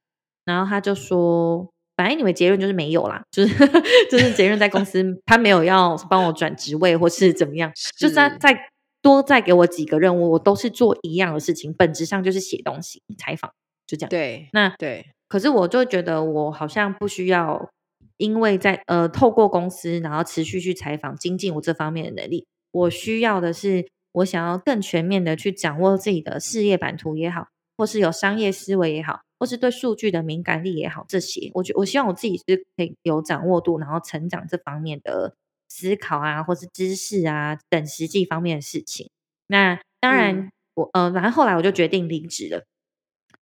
然后他就说，反正你们结论就是没有啦，就是 [laughs] 就是结论在公司他没有要帮我转职位或是怎么样，[laughs] 是就是再再多再给我几个任务，我都是做一样的事情，本质上就是写东西、采访，就这样。对，那对。可是我就觉得我好像不需要。因为在呃透过公司，然后持续去采访，精进我这方面的能力。我需要的是，我想要更全面的去掌握自己的事业版图也好，或是有商业思维也好，或是对数据的敏感力也好，这些，我觉我希望我自己是可以有掌握度，然后成长这方面的思考啊，或是知识啊等实际方面的事情。那当然，嗯、我呃，然后后来我就决定离职了。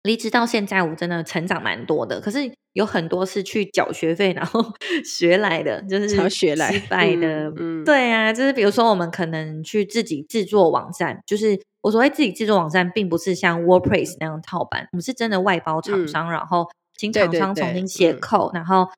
离职到现在，我真的成长蛮多的。可是有很多是去缴学费，然后 [laughs] 学来的，就是学来失败的。嗯，嗯对啊，就是比如说，我们可能去自己制作网站，就是我所谓自己制作网站，并不是像 WordPress 那样套版，我们是真的外包厂商，嗯、然后请厂商重新写 code，然后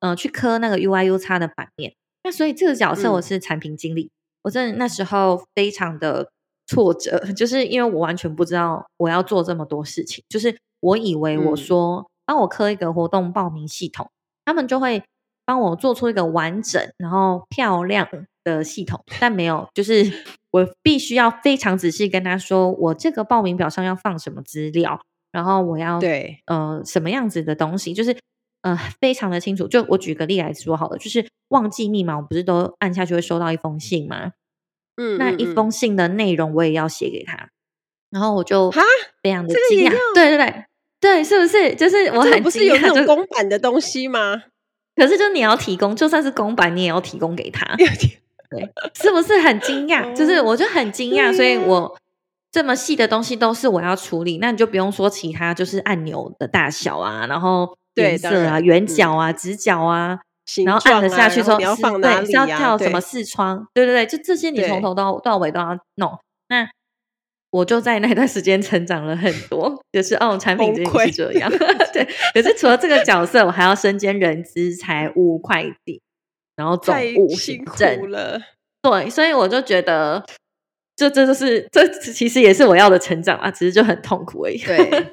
嗯、呃，去刻那个 UIUX 的版面。那所以这个角色我是产品经理，嗯、我真的那时候非常的。挫折，[laughs] 就是因为我完全不知道我要做这么多事情，就是我以为我说帮我刻一个活动报名系统，他们就会帮我做出一个完整然后漂亮的系统，但没有，就是 [laughs] 我必须要非常仔细跟他说，我这个报名表上要放什么资料，然后我要对呃什么样子的东西，就是呃非常的清楚。就我举个例来说好了，就是忘记密码，我不是都按下去会收到一封信吗？嗯，那一封信的内容我也要写给他，然后我就非常的惊讶，对对对对，是不是？就是我很惊讶，不是有那种公版的东西吗？可是就你要提供，就算是公版，你也要提供给他，对，是不是很惊讶？就是我就很惊讶，所以我这么细的东西都是我要处理，那你就不用说其他，就是按钮的大小啊，然后颜色啊、圆角啊、直角啊。然后按了下去之后，你要放哪里、啊、对，是要跳什么视窗？对对对，就这些，你从头到到尾都要弄。那我就在那段时间成长了很多，就是哦，产品经理是这样。[laughs] 对，可是除了这个角色，我还要身兼人资、财务、会计，然后总务、行政了。对，所以我就觉得，这这就是这其实也是我要的成长啊，只是就很痛苦而已。[laughs] 对。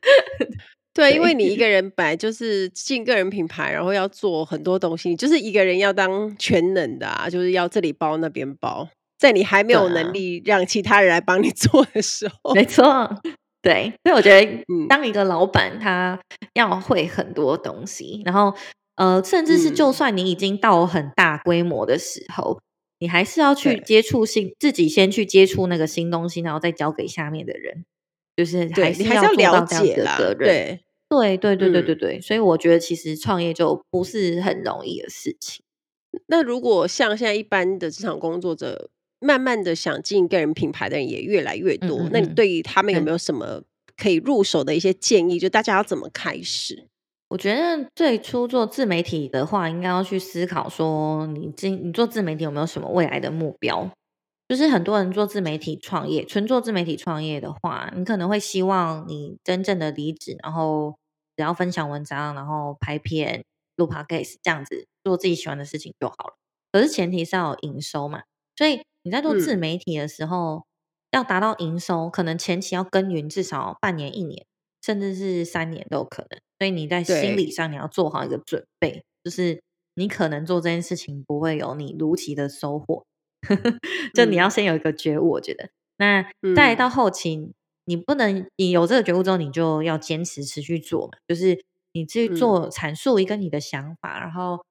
对，因为你一个人本来就是进个人品牌，然后要做很多东西，你就是一个人要当全能的啊，就是要这里包那边包，在你还没有能力让其他人来帮你 [laughs] 做的时候，没错，[laughs] 对，所以我觉得当一个老板，他要会很多东西，然后呃，甚至是就算你已经到很大规模的时候，你还是要去接触新，自己先去接触那个新东西，然后再交给下面的人。就是还是要了解啦，对对。对对对对对，嗯、所以我觉得其实创业就不是很容易的事情。那如果像现在一般的职场工作者，慢慢的想进个人品牌的人也越来越多，嗯嗯嗯，那你对于他们有没有什么可以入手的一些建议？嗯、就大家要怎么开始？我觉得最初做自媒体的话，应该要去思考说，你今你做自媒体有没有什么未来的目标？就是很多人做自媒体创业，纯做自媒体创业的话，你可能会希望你真正的离职，然后只要分享文章，然后拍片、录 podcast 这样子做自己喜欢的事情就好了。可是前提是要有营收嘛，所以你在做自媒体的时候，要达到营收，可能前期要耕耘至少半年、一年，甚至是三年都有可能。所以你在心理上你要做好一个准备，就是你可能做这件事情不会有你如期的收获，[laughs] 就你要先有一个觉悟。我觉得，嗯、那再到后期，嗯、你不能你有这个觉悟之后，你就要坚持持续做嘛，就是你去做阐述一个你的想法，嗯、然后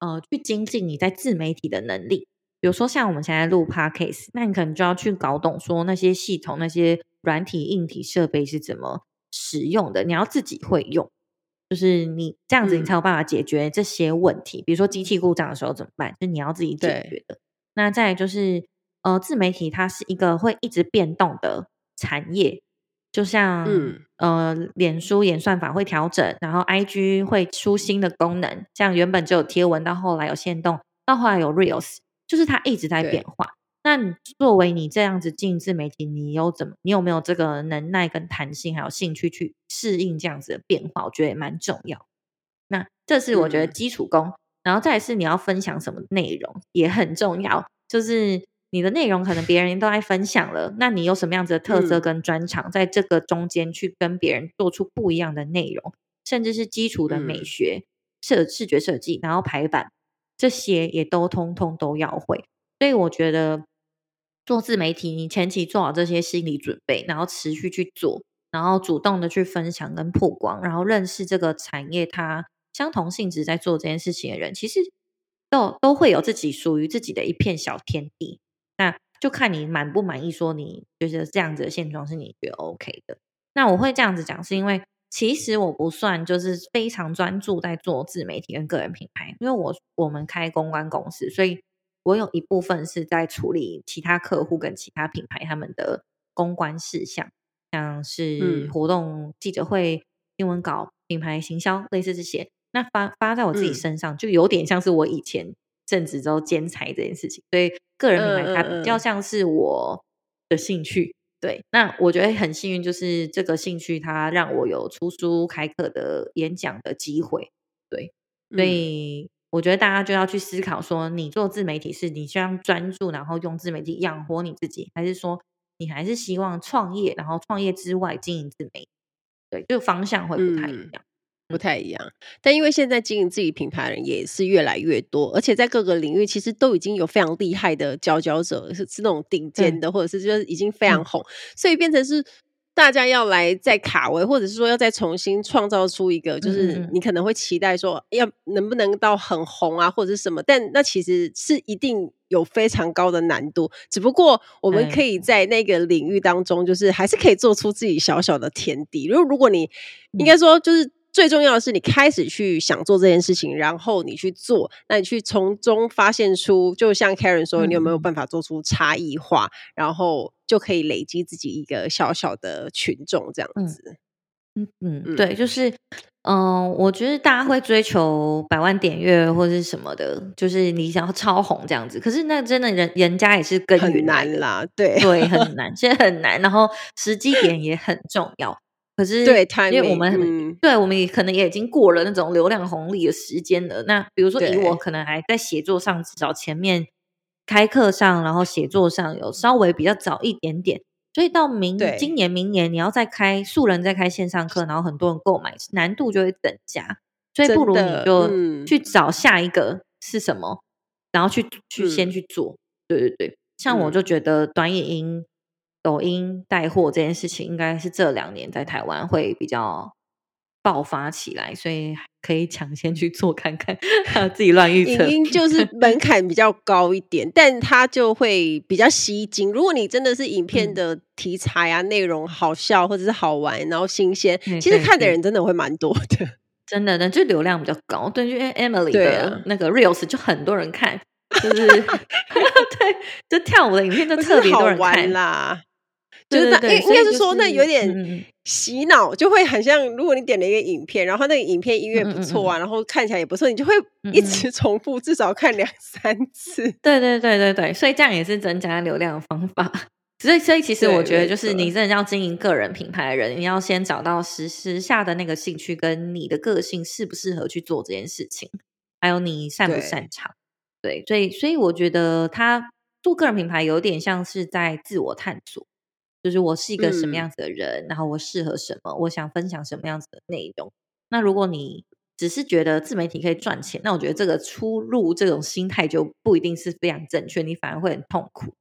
呃去精进你在自媒体的能力。比如说像我们现在录 Podcast，那你可能就要去搞懂说那些系统、那些软体、硬体设备是怎么使用的，你要自己会用，就是你这样子，你才有办法解决这些问题。嗯、比如说机器故障的时候怎么办？就你要自己解决的。那再来就是，呃，自媒体它是一个会一直变动的产业，就像、嗯、呃，脸书演算法会调整，然后 IG 会出新的功能，像原本只有贴文，到后来有限动，到后来有 Reels。就是它一直在变化。那你作为你这样子进自媒体，你有怎么？你有没有这个能耐跟弹性，还有兴趣去适应这样子的变化？我觉得也蛮重要。那这是我觉得基础功，嗯、然后再是你要分享什么内容也很重要。就是你的内容可能别人都爱分享了，那你有什么样子的特色跟专长，在这个中间去跟别人做出不一样的内容，甚至是基础的美学、设、嗯、视觉设计，然后排版。这些也都通通都要会，所以我觉得做自媒体，你前期做好这些心理准备，然后持续去做，然后主动的去分享跟曝光，然后认识这个产业，它相同性质在做这件事情的人，其实都都会有自己属于自己的一片小天地。那就看你满不满意，说你觉得这样子的现状是你觉得 OK 的。那我会这样子讲，是因为。其实我不算就是非常专注在做自媒体跟个人品牌，因为我我们开公关公司，所以我有一部分是在处理其他客户跟其他品牌他们的公关事项，像是活动、记者会、新闻稿、品牌行销，类似这些。那发发在我自己身上，就有点像是我以前正职之后兼财这件事情，所以个人品牌它比较像是我的兴趣。对，那我觉得很幸运，就是这个兴趣它让我有出书、开课的演讲的机会。对，所以我觉得大家就要去思考说，你做自媒体是你希望专注，然后用自媒体养活你自己，还是说你还是希望创业，然后创业之外经营自媒体？对，就方向会不太一样。嗯不太一样，但因为现在经营自己品牌的人也是越来越多，而且在各个领域其实都已经有非常厉害的佼佼者，是是那种顶尖的，嗯、或者是就是已经非常红，嗯、所以变成是大家要来再卡位，或者是说要再重新创造出一个，就是你可能会期待说要能不能到很红啊，或者是什么，但那其实是一定有非常高的难度，只不过我们可以。在那个领域当中，就是还是可以做出自己小小的天地。如果如果你应该说就是。最重要的是，你开始去想做这件事情，然后你去做，那你去从中发现出，就像 Karen 说，你有没有办法做出差异化，嗯、然后就可以累积自己一个小小的群众这样子。嗯嗯，嗯对，就是，嗯、呃，我觉得大家会追求百万点阅或者是什么的，就是你想要超红这样子。可是那真的人人家也是耕耘很难啦，对对，很 [laughs] 难，其实很难，然后时机点也很重要。可是，对，因为我们，嗯、对，我们也可能也已经过了那种流量红利的时间了。那比如说，以我可能还在写作上，至少前面开课上，然后写作上有稍微比较早一点点。所以到明今年、明年，你要再开素人再开线上课，然后很多人购买，难度就会增加。所以不如你就去找下一个是什么，嗯、然后去去先去做。对对对，像我就觉得短影音。抖音带货这件事情，应该是这两年在台湾会比较爆发起来，所以可以抢先去做看看，自己乱预测。影音就是门槛比较高一点，但它就会比较吸睛。如果你真的是影片的题材啊、内、嗯、容好笑或者是好玩，然后新鲜，其实看的人真的会蛮多的。[laughs] 真的，那就流量比较高。对，就 Emily 的那个 Reels 就很多人看，就是 [laughs] 对，就跳舞的影片就特别多人看啦。就是那应应该是说，那有点洗脑，就会很像，如果你点了一个影片，然后那个影片音乐不错啊，然后看起来也不错，你就会一直重复，至少看两三次。对对对对对，所以这样也是增加流量的方法。所以所以其实我觉得，就是你真的要经营个人品牌的人，你要先找到实时下的那个兴趣，跟你的个性适不适合去做这件事情，还有你擅不擅长。对，所以所以我觉得他做个人品牌有点像是在自我探索。就是我是一个什么样子的人，嗯、然后我适合什么，我想分享什么样子的内容。那如果你只是觉得自媒体可以赚钱，那我觉得这个出入这种心态就不一定是非常正确，你反而会很痛苦。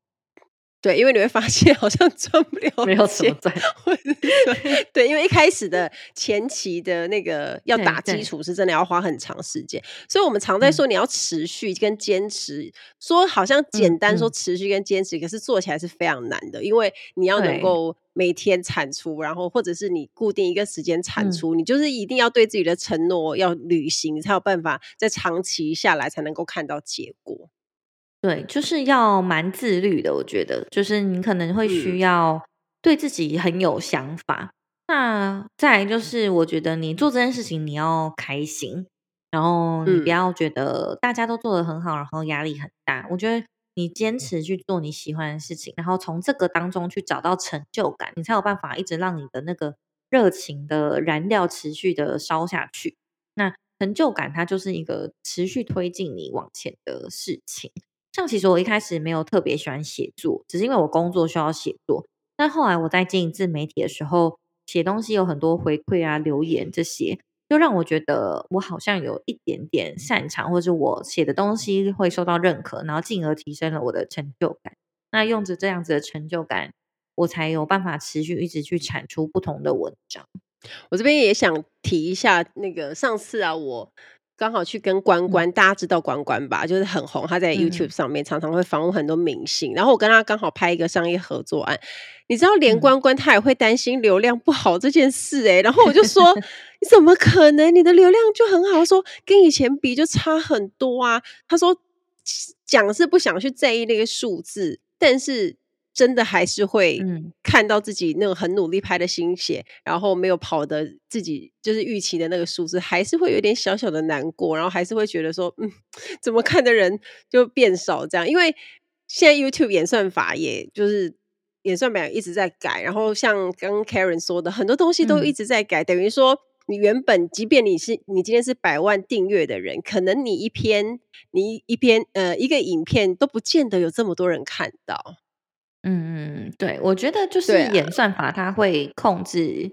对，因为你会发现好像赚不了钱，没有什么赚。对，对，因为一开始的前期的那个要打基础是真的要花很长时间，所以我们常在说你要持续跟坚持，嗯、说好像简单说持续跟坚持，嗯、可是做起来是非常难的，因为你要能够每天产出，然后或者是你固定一个时间产出，嗯、你就是一定要对自己的承诺要履行，才有办法在长期下来才能够看到结果。对，就是要蛮自律的。我觉得，就是你可能会需要对自己很有想法。嗯、那再来就是，我觉得你做这件事情你要开心，然后你不要觉得大家都做得很好，然后压力很大。我觉得你坚持去做你喜欢的事情，然后从这个当中去找到成就感，你才有办法一直让你的那个热情的燃料持续的烧下去。那成就感它就是一个持续推进你往前的事情。像其实我一开始没有特别喜欢写作，只是因为我工作需要写作。但后来我在经营自媒体的时候，写东西有很多回馈啊、留言这些，就让我觉得我好像有一点点擅长，或者我写的东西会受到认可，然后进而提升了我的成就感。那用着这样子的成就感，我才有办法持续一直去产出不同的文章。我这边也想提一下，那个上次啊，我。刚好去跟关关，嗯、大家知道关关吧？就是很红，他在 YouTube 上面常常会访问很多明星。嗯、然后我跟他刚好拍一个商业合作案，你知道，连关关他也会担心流量不好这件事哎、欸。然后我就说：[laughs] “你怎么可能？你的流量就很好，说跟以前比就差很多啊。”他说：“讲是不想去在意那个数字，但是。”真的还是会看到自己那种很努力拍的心血，嗯、然后没有跑的自己就是预期的那个数字，还是会有点小小的难过，然后还是会觉得说，嗯，[laughs] 怎么看的人就变少这样？因为现在 YouTube 演算法也就是演算法一直在改，然后像刚刚 Karen 说的，很多东西都一直在改，嗯、等于说你原本即便你是你今天是百万订阅的人，可能你一篇你一篇呃一个影片都不见得有这么多人看到。嗯嗯，对，我觉得就是演算法，它会控制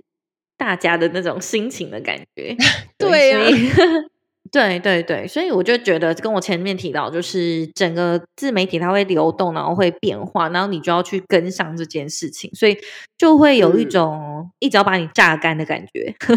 大家的那种心情的感觉。[laughs] 对啊，[laughs] 对对对，所以我就觉得跟我前面提到，就是整个自媒体它会流动，然后会变化，然后你就要去跟上这件事情，所以就会有一种一直要把你榨干的感觉，[laughs] 嗯、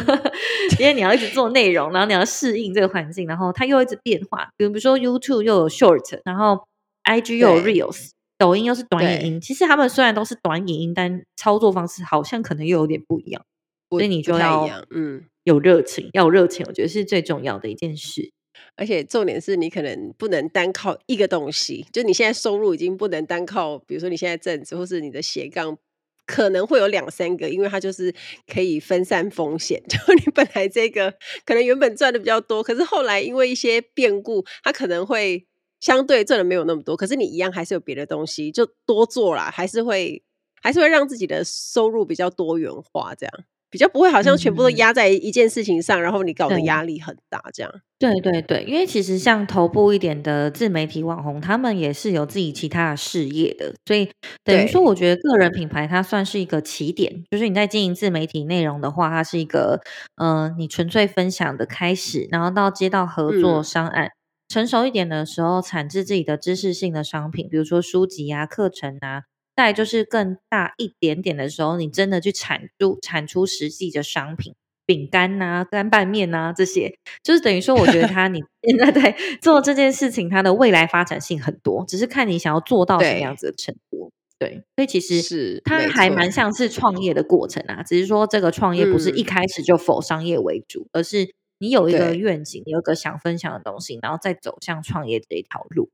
因为你要一直做内容，然后你要适应这个环境，然后它又一直变化。比如说 YouTube 又有 Short，然后 IG 又有 Reels。抖音又是短影音，其实他们虽然都是短影音，但操作方式好像可能又有点不一样，所以你就要嗯有热情，嗯、要有热情，我觉得是最重要的一件事。而且重点是你可能不能单靠一个东西，就你现在收入已经不能单靠，比如说你现在正职或是你的斜杠，可能会有两三个，因为它就是可以分散风险。[laughs] 就你本来这个可能原本赚的比较多，可是后来因为一些变故，它可能会。相对赚的没有那么多，可是你一样还是有别的东西，就多做啦，还是会还是会让自己的收入比较多元化，这样比较不会好像全部都压在一件事情上，嗯、然后你搞得压力很大，这样。对对对，因为其实像头部一点的自媒体网红，他们也是有自己其他的事业的，所以等于说，我觉得个人品牌它算是一个起点，就是你在经营自媒体内容的话，它是一个嗯、呃，你纯粹分享的开始，然后到接到合作商案。嗯成熟一点的时候，产制自己的知识性的商品，比如说书籍啊、课程啊。再就是更大一点点的时候，你真的去产出产出实际的商品，饼干呐、干拌面呐这些，就是等于说，我觉得他 [laughs] 你现在在 [laughs] 做这件事情，它的未来发展性很多，只是看你想要做到什么样子的程度。对，对，所以其实是它还蛮像是创业的过程啊，只是说这个创业不是一开始就否商业为主，嗯、而是。你有一个愿景，有个想分享的东西，然后再走向创业这一条路。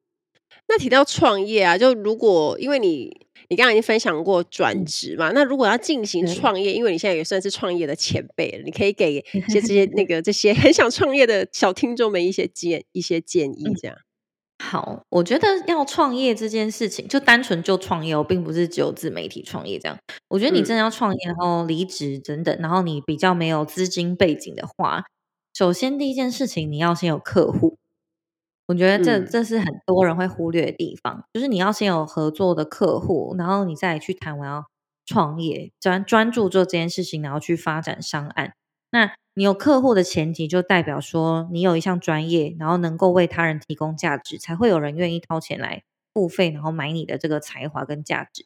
那提到创业啊，就如果因为你你刚刚已经分享过转职嘛，嗯、那如果要进行创业，嗯、因为你现在也算是创业的前辈了，你可以给 [laughs] 一些这些那个这些很想创业的小听众们一些建一些建议，这样、嗯。好，我觉得要创业这件事情，就单纯就创业，我并不是只有自媒体创业这样。我觉得你真的要创业，然后离职等等，然后你比较没有资金背景的话。首先，第一件事情，你要先有客户。我觉得这这是很多人会忽略的地方，嗯、就是你要先有合作的客户，然后你再去谈我要创业，专专注做这件事情，然后去发展商案。那你有客户的前提，就代表说你有一项专业，然后能够为他人提供价值，才会有人愿意掏钱来付费，然后买你的这个才华跟价值。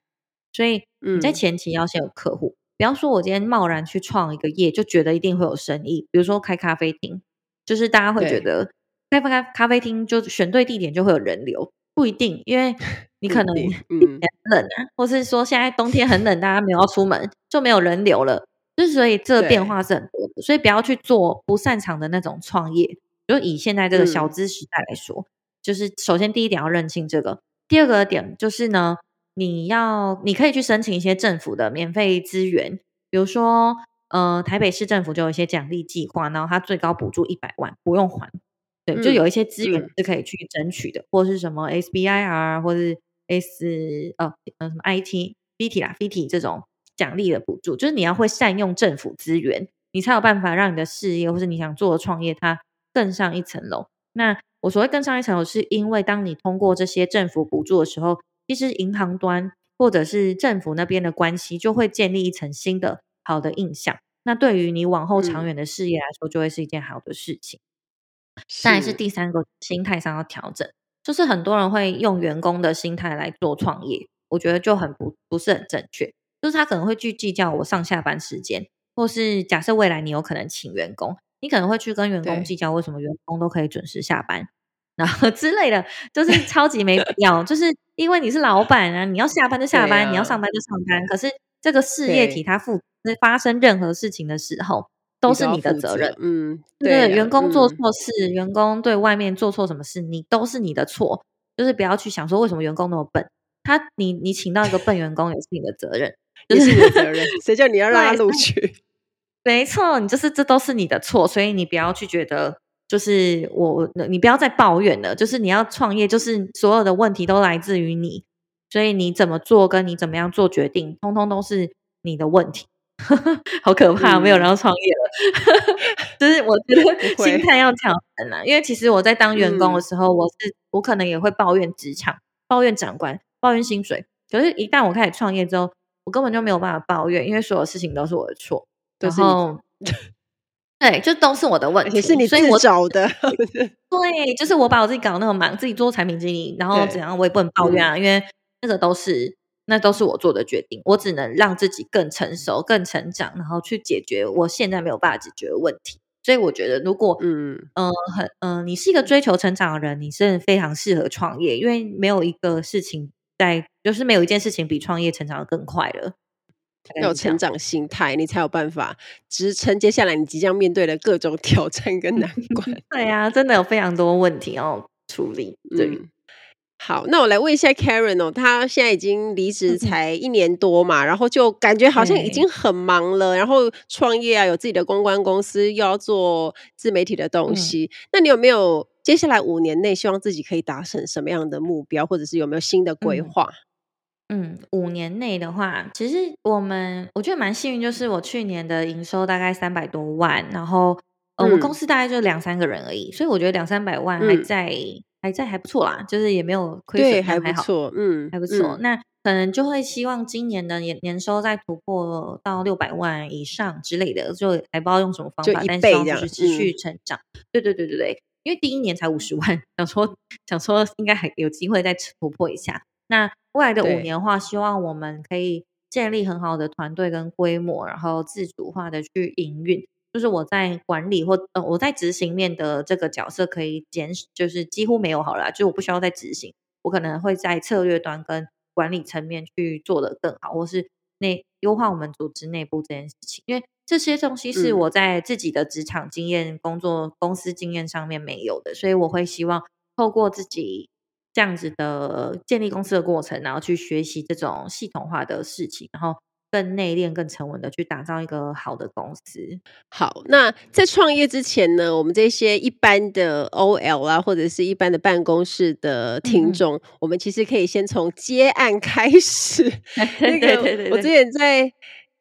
所以你在前期要先有客户。比方说，我今天贸然去创一个业，就觉得一定会有生意。比如说开咖啡厅，就是大家会觉得开不开咖啡厅就选对地点就会有人流，不一定，因为 [laughs] 你可能 [laughs] 很冷啊，或是说现在冬天很冷，大家没有要出门，就没有人流了。就是所以这个变化是很多的，所以不要去做不擅长的那种创业。就以现在这个小资时代来说，嗯、就是首先第一点要认清这个，第二个点就是呢，你要你可以去申请一些政府的免费资源，比如说呃台北市政府就有一些奖励计划，然后它最高补助一百万，不用还，对，就有一些资源是可以去争取的，嗯、或是什么 SBIR 或是 S 呃呃什么 IT BT 啦，V T 这种。奖励的补助，就是你要会善用政府资源，你才有办法让你的事业或是你想做的创业，它更上一层楼。那我所谓更上一层楼，是因为当你通过这些政府补助的时候，其实银行端或者是政府那边的关系就会建立一层新的好的印象。那对于你往后长远的事业来说，就会是一件好的事情。再来是第三个心态上要调整，就是很多人会用员工的心态来做创业，我觉得就很不不是很正确。就是他可能会去计较我上下班时间，或是假设未来你有可能请员工，你可能会去跟员工计较为什么员工都可以准时下班，然后之类的，就是超级没必 [laughs] 要。就是因为你是老板啊，你要下班就下班，啊、你要上班就上班。可是这个事业体它负发生任何事情的时候，都是你的责任。嗯，对，员工做错事，嗯、员工对外面做错什么事，你都是你的错。就是不要去想说为什么员工那么笨，他你你请到一个笨员工也是你的责任。也是你的责任，谁叫你要 [laughs] 让他录取？没错，你就是这都是你的错，所以你不要去觉得就是我，你不要再抱怨了。就是你要创业，就是所有的问题都来自于你，所以你怎么做，跟你怎么样做决定，通通都是你的问题。[laughs] 好可怕，嗯、没有人要创业了。[laughs] 就是我觉 [laughs] 得心态要调整了，因为其实我在当员工的时候，嗯、我是我可能也会抱怨职场、抱怨长官、抱怨薪水，可是，一旦我开始创业之后。我根本就没有办法抱怨，因为所有事情都是我的错，然后对，就都是我的问题，是你自己找的。[laughs] [laughs] 对，就是我把我自己搞那么忙，自己做产品经理，然后怎样我也不能抱怨啊，因为那个都是那都是我做的决定，我只能让自己更成熟、更成长，然后去解决我现在没有办法解决的问题。所以我觉得，如果嗯嗯、呃、很嗯、呃，你是一个追求成长的人，你是非常适合创业，因为没有一个事情。在就是没有一件事情比创业成长的更快了。要有成长心态，你才有办法支撑接下来你即将面对的各种 [laughs] 挑战跟难 [laughs] 关。对呀、啊，真的有非常多问题要处理。对、嗯，好，那我来问一下 Karen 哦，她现在已经离职才一年多嘛，然后就感觉好像已经很忙了，然后创业啊，有自己的公关公司，又要做自媒体的东西。嗯、那你有没有？接下来五年内，希望自己可以达成什么样的目标，或者是有没有新的规划？嗯，五年内的话，其实我们我觉得蛮幸运，就是我去年的营收大概三百多万，然后呃，我公司大概就两三个人而已，所以我觉得两三百万还在、嗯、还在还不错啦，就是也没有亏损，还不错，嗯，还不错。嗯、那可能就会希望今年的年年收再突破到六百万以上之类的，就还不知道用什么方法，但是希望就是持续成长。嗯、对对对对对。因为第一年才五十万，[laughs] 想说想说应该还有机会再突破一下。那未来的五年的话，希望我们可以建立很好的团队跟规模，然后自主化的去营运。就是我在管理或呃我在执行面的这个角色可以减，就是几乎没有好了，就我不需要再执行，我可能会在策略端跟管理层面去做的更好，或是内优化我们组织内部这件事情，因为。这些东西是我在自己的职场经验、嗯、工作公司经验上面没有的，所以我会希望透过自己这样子的建立公司的过程，然后去学习这种系统化的事情，然后更内敛、更沉稳的去打造一个好的公司。好，那在创业之前呢，我们这些一般的 OL 啊，或者是一般的办公室的听众，嗯、我们其实可以先从接案开始。[laughs] 那个，我之前在。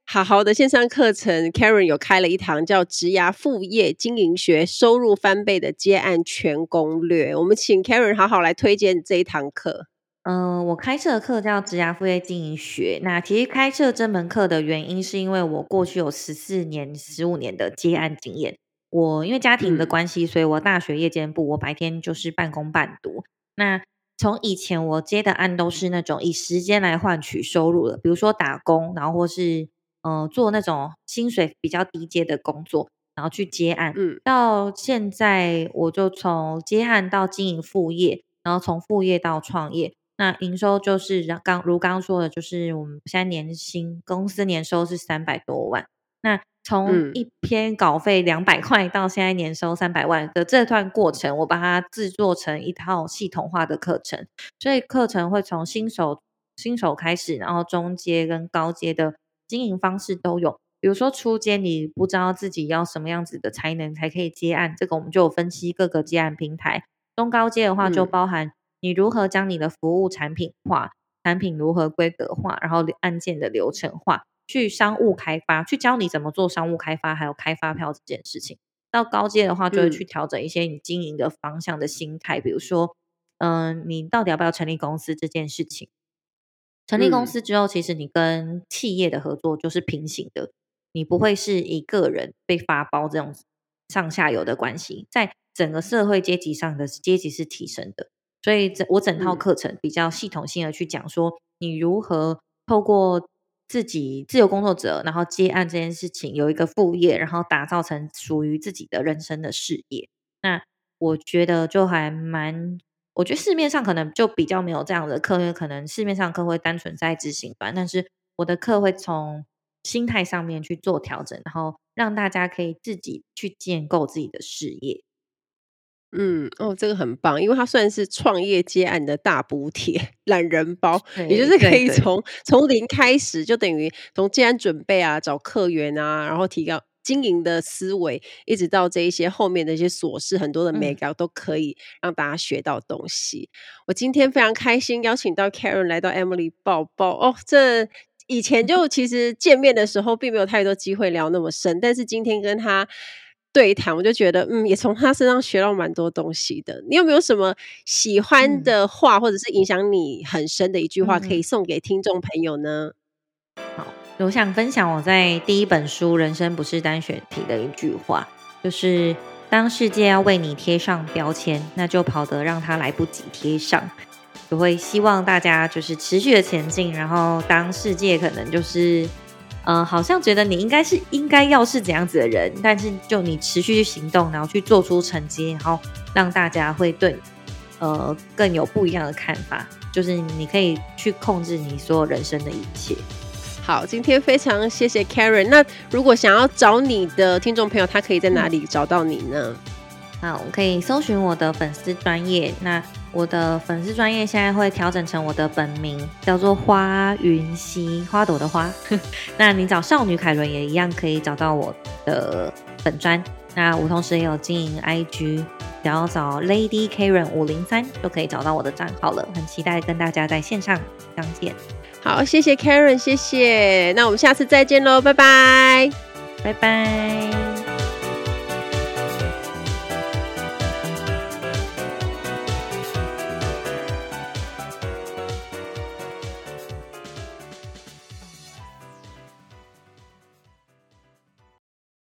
好好的线上课程，Karen 有开了一堂叫《职涯副业经营学，收入翻倍的接案全攻略》。我们请 Karen 好好来推荐这一堂课。嗯、呃，我开设的课叫职涯副业经营学。那其实开设这门课的原因，是因为我过去有十四年、十五年的接案经验。我因为家庭的关系，嗯、所以我大学夜间部，我白天就是半工半读。那从以前我接的案都是那种以时间来换取收入的，比如说打工，然后或是嗯、呃、做那种薪水比较低阶的工作。然后去接案，嗯，到现在我就从接案到经营副业，然后从副业到创业，那营收就是刚如刚刚说的，就是我们现在年薪公司年收是三百多万，那从一篇稿费两百块到现在年收三百万的这段过程，我把它制作成一套系统化的课程，所以课程会从新手新手开始，然后中阶跟高阶的经营方式都有。比如说初阶，你不知道自己要什么样子的才能才可以接案，这个我们就有分析各个接案平台。中高阶的话，就包含你如何将你的服务产品化，嗯、产品如何规格化，然后案件的流程化，去商务开发，去教你怎么做商务开发，还有开发票这件事情。到高阶的话，就会去调整一些你经营的方向的心态，嗯、比如说，嗯、呃，你到底要不要成立公司这件事情？成立公司之后，其实你跟企业的合作就是平行的。你不会是一个人被发包这种上下游的关系，在整个社会阶级上的阶级是提升的，所以整我整套课程比较系统性的去讲说，你如何透过自己自由工作者，然后接案这件事情有一个副业，然后打造成属于自己的人生的事业。那我觉得就还蛮，我觉得市面上可能就比较没有这样的课，因为可能市面上课会单纯在执行端，但是我的课会从心态上面去做调整，然后让大家可以自己去建构自己的事业。嗯，哦，这个很棒，因为它算是创业接案的大补贴、[laughs] 懒人包，[laughs] 也就是可以从从零开始，就等于从接案准备啊、找客源啊，然后提高经营的思维，一直到这一些后面的一些琐事，很多的眉角都可以让大家学到东西。嗯、我今天非常开心邀请到 Karen 来到 Emily 抱抱哦，这。以前就其实见面的时候并没有太多机会聊那么深，但是今天跟他对谈，我就觉得嗯，也从他身上学到蛮多东西的。你有没有什么喜欢的话，嗯、或者是影响你很深的一句话，可以送给听众朋友呢？好，我想分享我在第一本书《人生不是单选题》的一句话，就是当世界要为你贴上标签，那就跑得让它来不及贴上。就会希望大家就是持续的前进，然后当世界可能就是，呃，好像觉得你应该是应该要是怎样子的人，但是就你持续去行动，然后去做出成绩，然后让大家会对，呃，更有不一样的看法，就是你可以去控制你所有人生的一切。好，今天非常谢谢 Karen。那如果想要找你的听众朋友，他可以在哪里找到你呢？好，我可以搜寻我的粉丝专业。那我的粉丝专业现在会调整成我的本名，叫做花云溪，花朵的花。[laughs] 那你找少女凯伦也一样可以找到我的粉专。那我同时也有经营 IG，只要找 Lady Karen 五零三就可以找到我的账号了。很期待跟大家在线上相见。好，谢谢 Karen，谢谢。那我们下次再见喽，拜拜，拜拜。